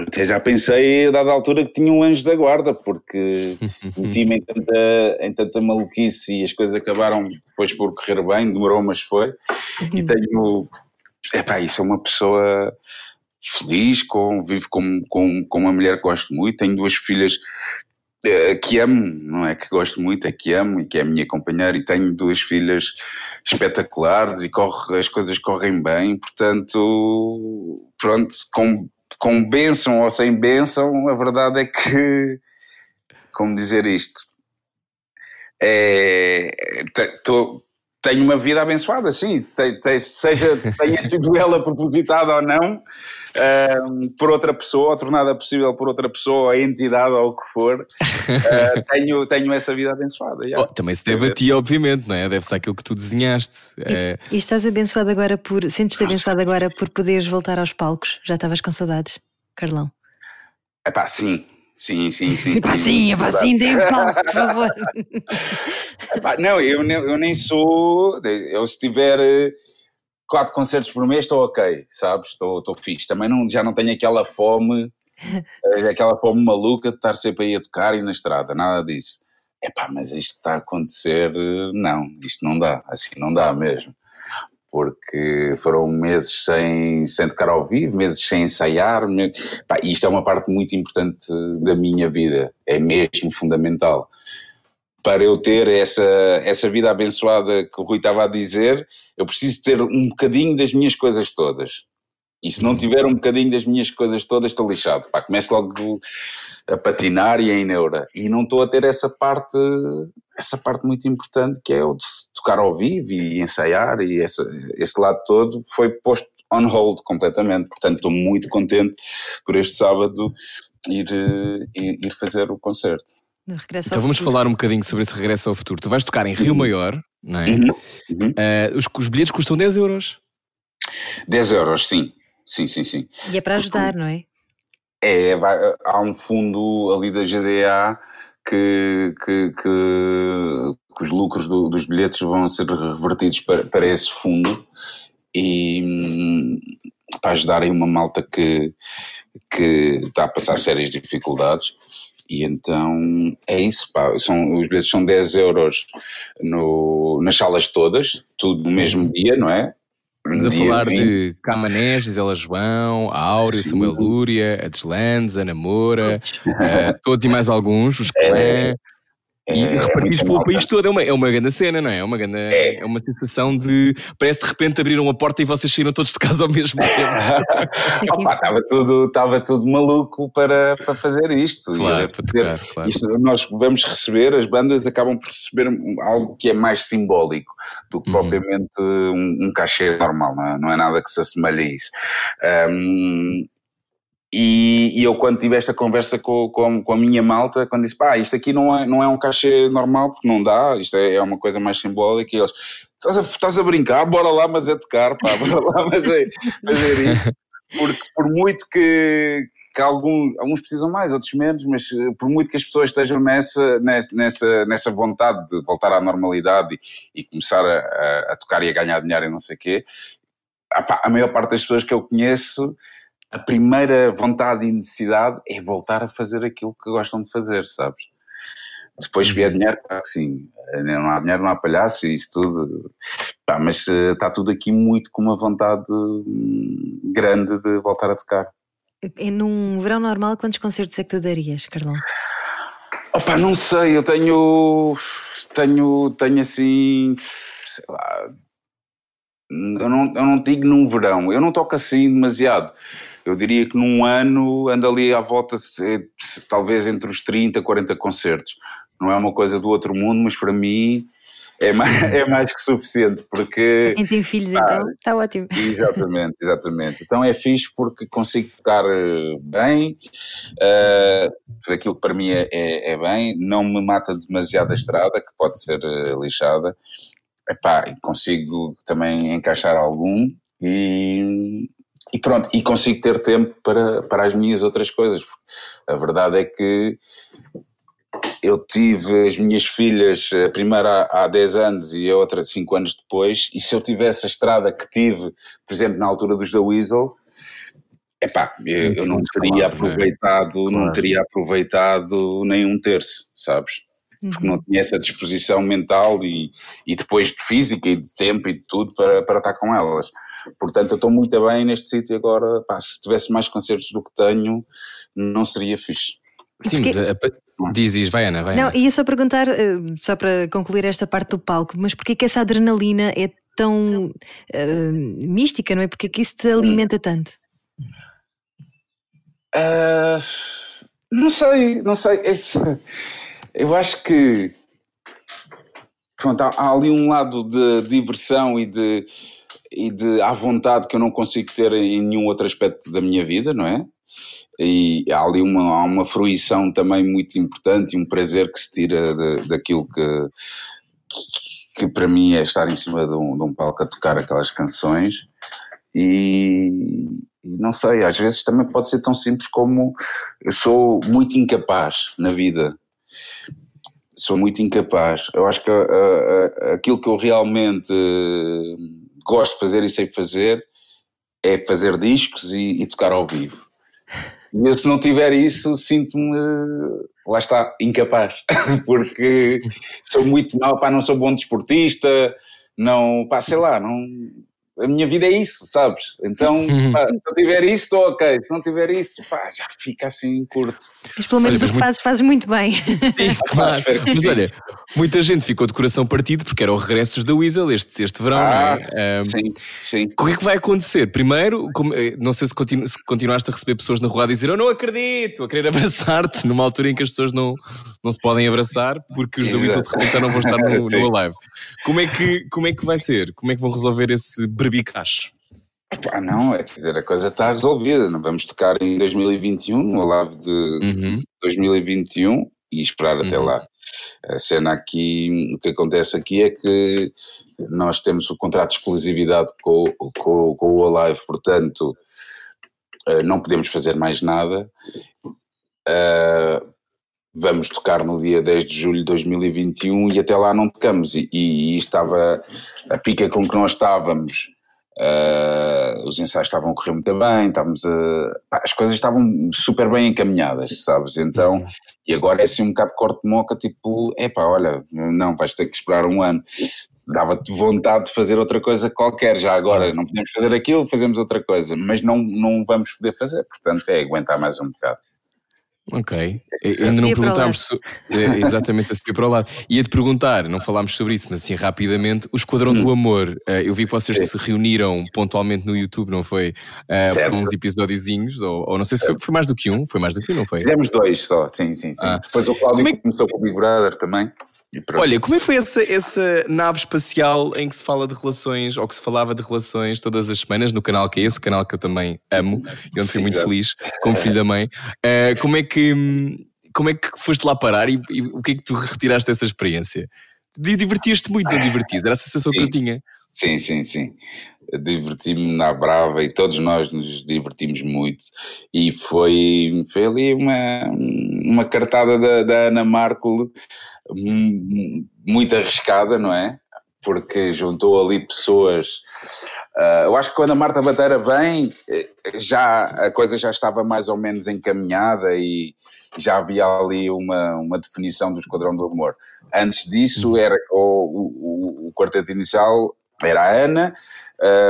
Até já pensei a dada altura que tinha um anjo da guarda, porque meti-me em tanta, em tanta maluquice e as coisas acabaram depois por correr bem, demorou, mas foi. E tenho. Epá, isso é uma pessoa feliz, com, vivo com, com, com uma mulher que gosto muito, tenho duas filhas uh, que amo, não é que gosto muito, é que amo e que é a minha companheira e tenho duas filhas espetaculares e corre, as coisas correm bem, portanto, pronto, com, com bênção ou sem bênção, a verdade é que, como dizer isto, é, tô, tenho uma vida abençoada, sim, seja tenha sido ela propositada ou não, uh, por outra pessoa, ou tornada possível por outra pessoa, a entidade ou o que for, uh, tenho, tenho essa vida abençoada. Yeah. Oh, também se deve a ti, obviamente, não é? Deve ser aquilo que tu desenhaste. E, é... e estás abençoado agora por, sentes-te abençoado agora por poderes voltar aos palcos? Já estavas com saudades, Carlão? É pá, sim, Sim, sim, sim. Epá, sim, dê palco, por favor. Não, eu, eu nem sou. Eu se tiver eh, quatro concertos por mês estou ok, sabes? Estou, estou fixe. Também não, já não tenho aquela fome, eh, aquela fome maluca de estar sempre aí a tocar e na estrada, nada disso. Epá, mas isto está a acontecer, eh, não, isto não dá, assim não dá mesmo porque foram meses sem, sem tocar ao vivo, meses sem ensaiar. Pá, isto é uma parte muito importante da minha vida, é mesmo fundamental. para eu ter essa, essa vida abençoada que o Rui estava a dizer, eu preciso ter um bocadinho das minhas coisas todas. E se não tiver um bocadinho das minhas coisas todas, estou lixado. Pá, começo logo a patinar e a neura. E não estou a ter essa parte, essa parte muito importante que é o de tocar ao vivo e ensaiar e esse, esse lado todo foi posto on hold completamente. Portanto, estou muito contente por este sábado ir, eh, ir, ir fazer o concerto. Então vamos falar um bocadinho sobre esse regresso ao futuro. Tu vais tocar em Rio uhum. Maior, não é? Uhum. Uhum. Uh, os, os bilhetes custam 10 euros. 10 euros, sim. Sim, sim, sim. E é para ajudar, não é? É, vai, há um fundo ali da GDA que, que, que, que os lucros do, dos bilhetes vão ser revertidos para, para esse fundo e hum, para ajudarem uma malta que, que está a passar sérias dificuldades. E então é isso, pá. São, os bilhetes são 10 euros no, nas salas todas, tudo no mesmo uhum. dia, não é? Estamos a falar de Camanés, Gisela João, a Áurea, Samuel Lúria, a Deslandes, a Namora, todos. Uh, todos e mais alguns, os Clã. É, e é, repartidos é pelo país todo, é uma, é uma grande cena, não é? É uma, grande, é. é uma sensação de. Parece de repente abriram a porta e vocês saíram todos de casa ao mesmo tempo. Estava tudo, tudo maluco para, para fazer isto. Claro, para tocar, claro. Isto, nós vamos receber, as bandas acabam por receber algo que é mais simbólico do que uhum. propriamente um, um cachê normal, não é? não é nada que se assemelhe a isso. Um, e, e, eu, quando tive esta conversa com, com, com, a minha malta, quando disse, pá, isto aqui não é, não é um cachê normal, porque não dá, isto é, é uma coisa mais simbólica, e eles, estás a, estás a brincar, bora lá, mas é tocar, pá, bora lá, mas é fazer isso. Porque por muito que, que algum, alguns precisam mais, outros menos, mas eh, por muito que as pessoas estejam nessa, nessa, nessa vontade de voltar à normalidade e, e começar a, a, tocar e a ganhar dinheiro e não sei o quê, a, a maior parte das pessoas que eu conheço a primeira vontade e necessidade é voltar a fazer aquilo que gostam de fazer, sabes? Depois vier uhum. dinheiro, claro que sim. Não há dinheiro, não há palhaço e isso tudo. Pá, mas uh, está tudo aqui muito com uma vontade hum, grande de voltar a tocar. E num verão normal, quantos concertos é que tu darias, Carlão? Opa, não sei, eu tenho. Tenho, tenho assim. Sei lá. Eu não, eu não digo num verão, eu não toco assim demasiado eu diria que num ano anda ali à volta, talvez entre os 30 e 40 concertos. Não é uma coisa do outro mundo, mas para mim é mais, é mais que suficiente, porque... Quem tem filhos ah, então, está ótimo. Exatamente, exatamente. Então é fixe porque consigo tocar eh, bem, uh, aquilo que para mim é, é, é, bem, não me mata demasiado a estrada, que pode ser uh, lixada, Epá, consigo também encaixar algum e, e pronto, e consigo ter tempo para, para as minhas outras coisas. A verdade é que eu tive as minhas filhas, a primeira há, há 10 anos e a outra 5 anos depois, e se eu tivesse a estrada que tive, por exemplo, na altura dos da Weasel, epá, eu, eu não teria claro, aproveitado, não teria aproveitado nem um terço, sabes? Porque uhum. não tinha essa disposição mental e, e depois de física e de tempo e de tudo para, para estar com elas. Portanto, eu estou muito bem neste sítio agora. Pá, se tivesse mais concertos do que tenho, não seria fixe. Sim, mas a, a, diz, diz, vai Ana, vai Não, ia só perguntar, eh, só para concluir esta parte do palco, mas porquê que essa adrenalina é tão uh, mística, não é? Porque que isso te alimenta tanto? Uh, não sei, não sei. Esse, eu acho que pronto, há, há ali um lado de diversão e de e de à vontade que eu não consigo ter em nenhum outro aspecto da minha vida, não é? E há ali uma, há uma fruição também muito importante e um prazer que se tira de, daquilo que, que, que, para mim é estar em cima de um, de um palco a tocar aquelas canções e, não sei, às vezes também pode ser tão simples como eu sou muito incapaz na vida sou muito incapaz. Eu acho que uh, uh, aquilo que eu realmente gosto de fazer e sei fazer é fazer discos e, e tocar ao vivo. E eu, se não tiver isso, sinto-me, lá está, incapaz, porque sou muito mal, pá, não sou bom desportista, não, pá, sei lá, não, a minha vida é isso, sabes? Então, pá, se eu tiver isso, estou ok. Se não tiver isso, pá, já fica assim curto. Mas pelo menos o que fazes, fazes muito bem. Sim, claro. Mas olha, Muita gente ficou de coração partido porque eram regressos da Weasel este, este verão, Ah, não é? Um, Sim, sim. O que é que vai acontecer? Primeiro, como- eh, não sei se, continu, se continuaste a receber pessoas na rua a dizer eu não acredito, a querer abraçar-te, numa altura em que as pessoas não, não se podem abraçar porque os da Weasel de repente já não vão estar no, no Alive. Como é, que, como é que vai ser? Como é que vão resolver esse berbicacho? Epá, não, é dizer, a coisa está resolvida. Não vamos tocar em 2021, no live de Uhum. 2021 e esperar até Uhum. lá. A cena aqui, o que acontece aqui é que nós temos o contrato de exclusividade com, com, com o Alive, portanto, eh, não podemos fazer mais nada. Eh, vamos tocar no dia 10 de julho de 2021 e até lá não tocamos. E, e, e estava a pica com que nós estávamos. Eh, os ensaios estavam a correr muito bem, estávamos a, pá, as coisas estavam super bem encaminhadas, sabes? Então, e agora é assim um bocado de corte de moca, tipo, epá, olha, não, vais ter que esperar um ano. Dava-te vontade de fazer outra coisa qualquer, já agora não podemos fazer aquilo, fazemos outra coisa, mas não, não vamos poder fazer, portanto é aguentar mais um bocado. Ok. É que Ainda não perguntámos so- é, exatamente a seguir para o lado. Ia-te perguntar, não falámos sobre isso, mas assim rapidamente, o Esquadrão do Amor. eh, eu vi que vocês Hum. Sim. se reuniram pontualmente no YouTube, não foi? Por uns episódiozinhos, ou, ou não sei se foi, foi mais do que um, foi mais do que um, não foi? Fizemos dois só, sim, sim, sim. Ah. Depois o Cláudio é que- começou com o Big Brother também. Olha, como é que foi essa, essa nave espacial em que se fala de relações, ou que se falava de relações todas as semanas, no canal que é esse, canal que eu também amo, e onde fui muito Exato. feliz, como filho da mãe. Eh, como é que hum, como é que foste lá parar e, e o que é que tu retiraste dessa experiência? Di- Divertias-te muito, não divertias? Era a sensação que eu Sim. tinha. Sim, sim, sim. Diverti-me na brava e todos nós nos divertimos muito. E foi, foi ali uma, uma cartada da, da Ana Marco hum, muito arriscada, não é? Porque juntou ali pessoas. ah, eu acho que quando a Marta Bateira vem, eh, já a coisa já estava mais ou menos encaminhada e já havia ali uma, uma definição do Esquadrão do Amor. Antes disso, era o, o, o quarteto inicial era a Ana,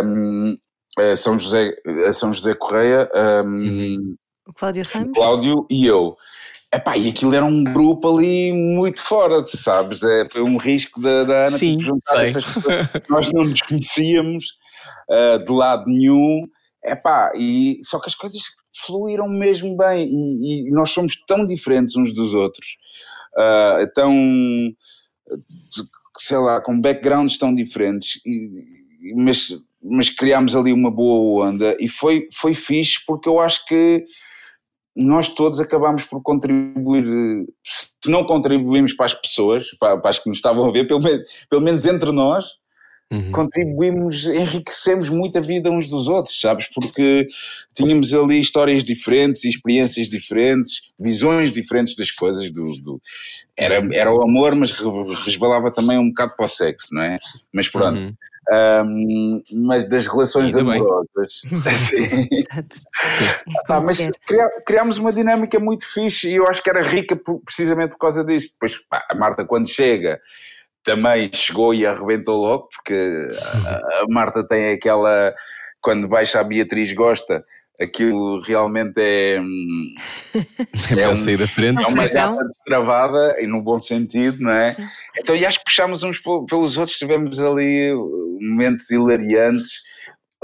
hum, a São José, a São José Correia, hum, O Cláudio Ramos? Cláudio e eu. Epá, e aquilo era um grupo ali muito fora, sabes? É, foi um risco da, da Ana Sim, tipo, juntar estas pessoas que nós não nos conhecíamos ah, de lado nenhum. Epá, e, só que as coisas fluíram mesmo bem e, e nós somos tão diferentes uns dos outros, ah, tão, sei lá, com backgrounds tão diferentes, e- e- mas, mas criámos ali uma boa onda e foi, foi fixe porque eu acho que nós todos acabámos por contribuir, se não contribuímos para as pessoas, para, para as que nos estavam a ver, pelo, menos- pelo menos entre nós, Uhum. contribuímos, enriquecemos muito a vida uns dos outros, sabes? Porque tínhamos ali histórias diferentes, experiências diferentes, visões diferentes das coisas. Do, do- Era, era o amor, mas re- resvalava também um bocado para o sexo, não é? Mas pronto. Uhum. Ahm, mas das relações Ainda amorosas. Sim. Como mas criámos uma dinâmica muito fixe e eu acho que era rica por- precisamente por causa disso. Depois, pá, a Marta, quando chega, também chegou e arrebentou logo, porque a, a Marta tem aquela. Quando baixa a Beatriz Gosta, aquilo realmente é. hum, É melhor um- sair da frente. É uma Então? gata destravada, e no bom sentido, não é? Então, e acho que puxámos uns pel- pelos outros, tivemos ali uh, momentos hilariantes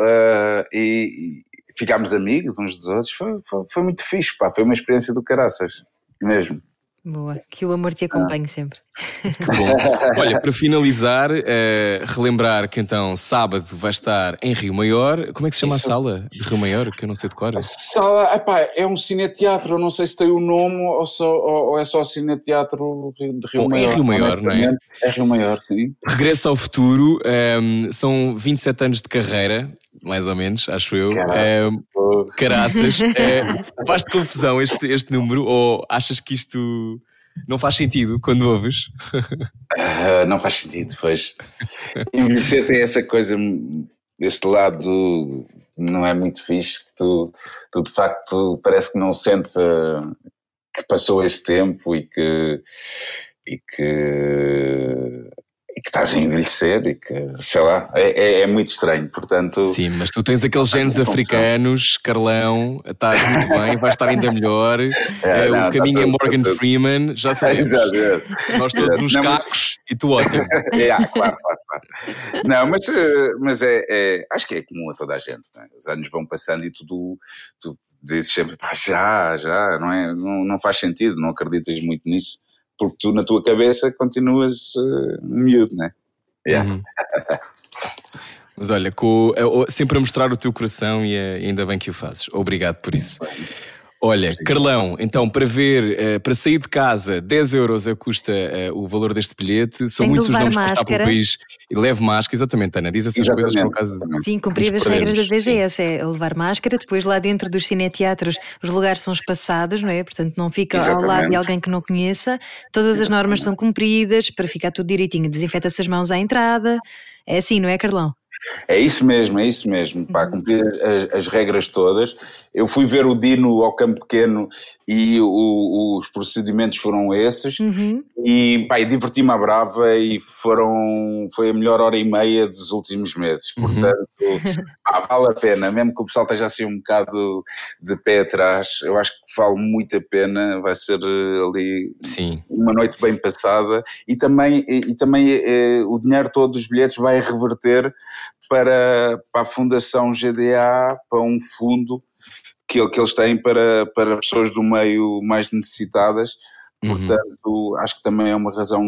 uh, e, e ficámos amigos uns dos outros. Foi, foi, foi muito fixe, pá, foi uma experiência do caraças, mesmo. Boa. Que o amor te acompanhe sempre. Que bom. Olha, para finalizar, eh, relembrar que então sábado vai estar em Rio Maior. Como é que se chama Isso. a sala de Rio Maior? Que eu não sei de cor. A sala, epá, é um cineteatro, eu não sei se tem o nome ou, só, ou, ou é só cineteatro de Rio Bom, é Maior. Rio Maior, não é? É Rio Maior, sim. Regresso ao futuro, ehm, são 27 anos de carreira, mais ou menos, acho eu. Caraças. Ehm, Pô, caraças. Eh, Faz-te confusão este, este número ou achas que isto não faz sentido quando ouves? Ah, não faz sentido, pois. Envelhecer tem essa coisa, esse lado não é muito fixe, que tu, tu de facto parece que não sentes ah, que passou esse tempo e que, e que, que estás a envelhecer e que, sei lá, é, é, é muito estranho, portanto... Sim, mas tu tens aqueles genes africanos, Carlão, estás muito bem, vais estar ainda melhor, é, não, o caminho é Morgan tudo. Freeman, já sabemos, nós todos não, cacos mas... e tu ótimo. é, claro, claro, claro. Não, mas, eh, mas é, é, acho que é comum a toda a gente, é? os anos vão passando e tudo, tu dizes sempre, pá, já, já, não é, não, não faz sentido, não acreditas muito nisso, porque tu na tua cabeça continuas uh, miúdo, né? Yeah. Uhum. Mas olha, com, sempre a mostrar o teu coração e ainda bem que o fazes. Obrigado por isso. Olha, Carlão, então para ver, uh, para sair de casa, 10 euros é custa uh, o valor deste bilhete. São muitos os nomes para estar pelo país. E leve máscara, exatamente, Ana, diz essas exatamente. coisas por causa. Sim, cumprir as regras da DGS é levar máscara. Depois, lá dentro dos cineteatros, os lugares são espaçados, não é? Portanto, não fica exatamente. ao lado de alguém que não conheça. Todas as normas são cumpridas para ficar tudo direitinho. Desinfeta-se as mãos à entrada. É assim, não é, Carlão? É isso mesmo, é isso mesmo, para uhum. cumprir as, as, regras todas. Eu fui ver o Dino ao campo pequeno e o, os procedimentos foram esses uhum. e, pá, diverti-me à brava e foram, foi a melhor hora e meia dos últimos meses, uhum. portanto pá, vale a pena, mesmo que o pessoal esteja assim um bocado de pé atrás, eu acho que vale muito a pena, vai ser eh, ali Sim. uma noite bem passada e também, e, e também eh, o dinheiro todo dos bilhetes vai reverter para, para a Fundação GDA, para um fundo que, que eles têm para, para pessoas do meio mais necessitadas. Uhum. Portanto, acho que também é uma razão,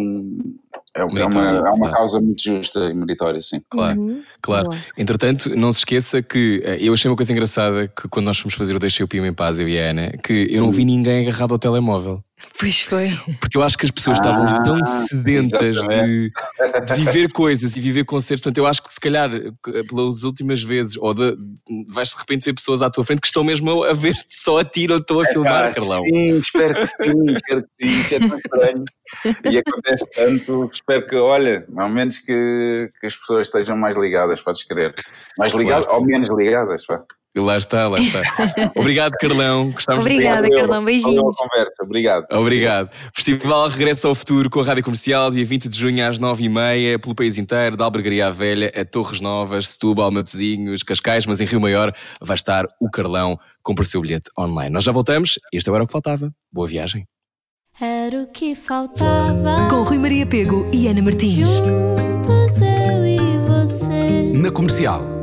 é, é uma, é uma causa muito justa e meritória, sim. Claro, uhum. claro. Entretanto, não se esqueça que eh, eu achei uma coisa engraçada que quando nós fomos fazer o Deixei o Pio em Paz, eu e a Ana, que eu não vi uhum. ninguém agarrado ao telemóvel. Pois foi. Porque eu acho que as pessoas ah, estavam tão sedentas de, de, viver coisas e viver concertos. Portanto, eu acho que se calhar pelas últimas vezes, ou de, vais de repente ver pessoas à tua frente que estão mesmo a ver só a tiro ou estão a é, filmar, Carlão. Sim, espero que sim, espero que sim. Isso é tão estranho. E acontece tanto. Espero que, olha, ao menos que, que as pessoas estejam mais ligadas, podes crer. Mais ligadas claro. ou menos ligadas, pá. Lá está, lá está. Obrigado, Carlão. Gostávamos Obrigada. Carlão. Beijinhos. conversa. Obrigado. Obrigado. Festival Regresso ao Futuro com a Rádio Comercial, dia 20 de junho às 9h30, pelo país inteiro, da Albergaria à Velha a Torres Novas, Setúbal, Matosinhos, Cascais, mas em Rio Maior vai estar o Carlão. Compre o seu bilhete online. Nós já voltamos. Este era o que faltava. Boa viagem. Era o que faltava. Com Rui Maria Pego e Ana Martins. Juntos eu e você. Na Comercial.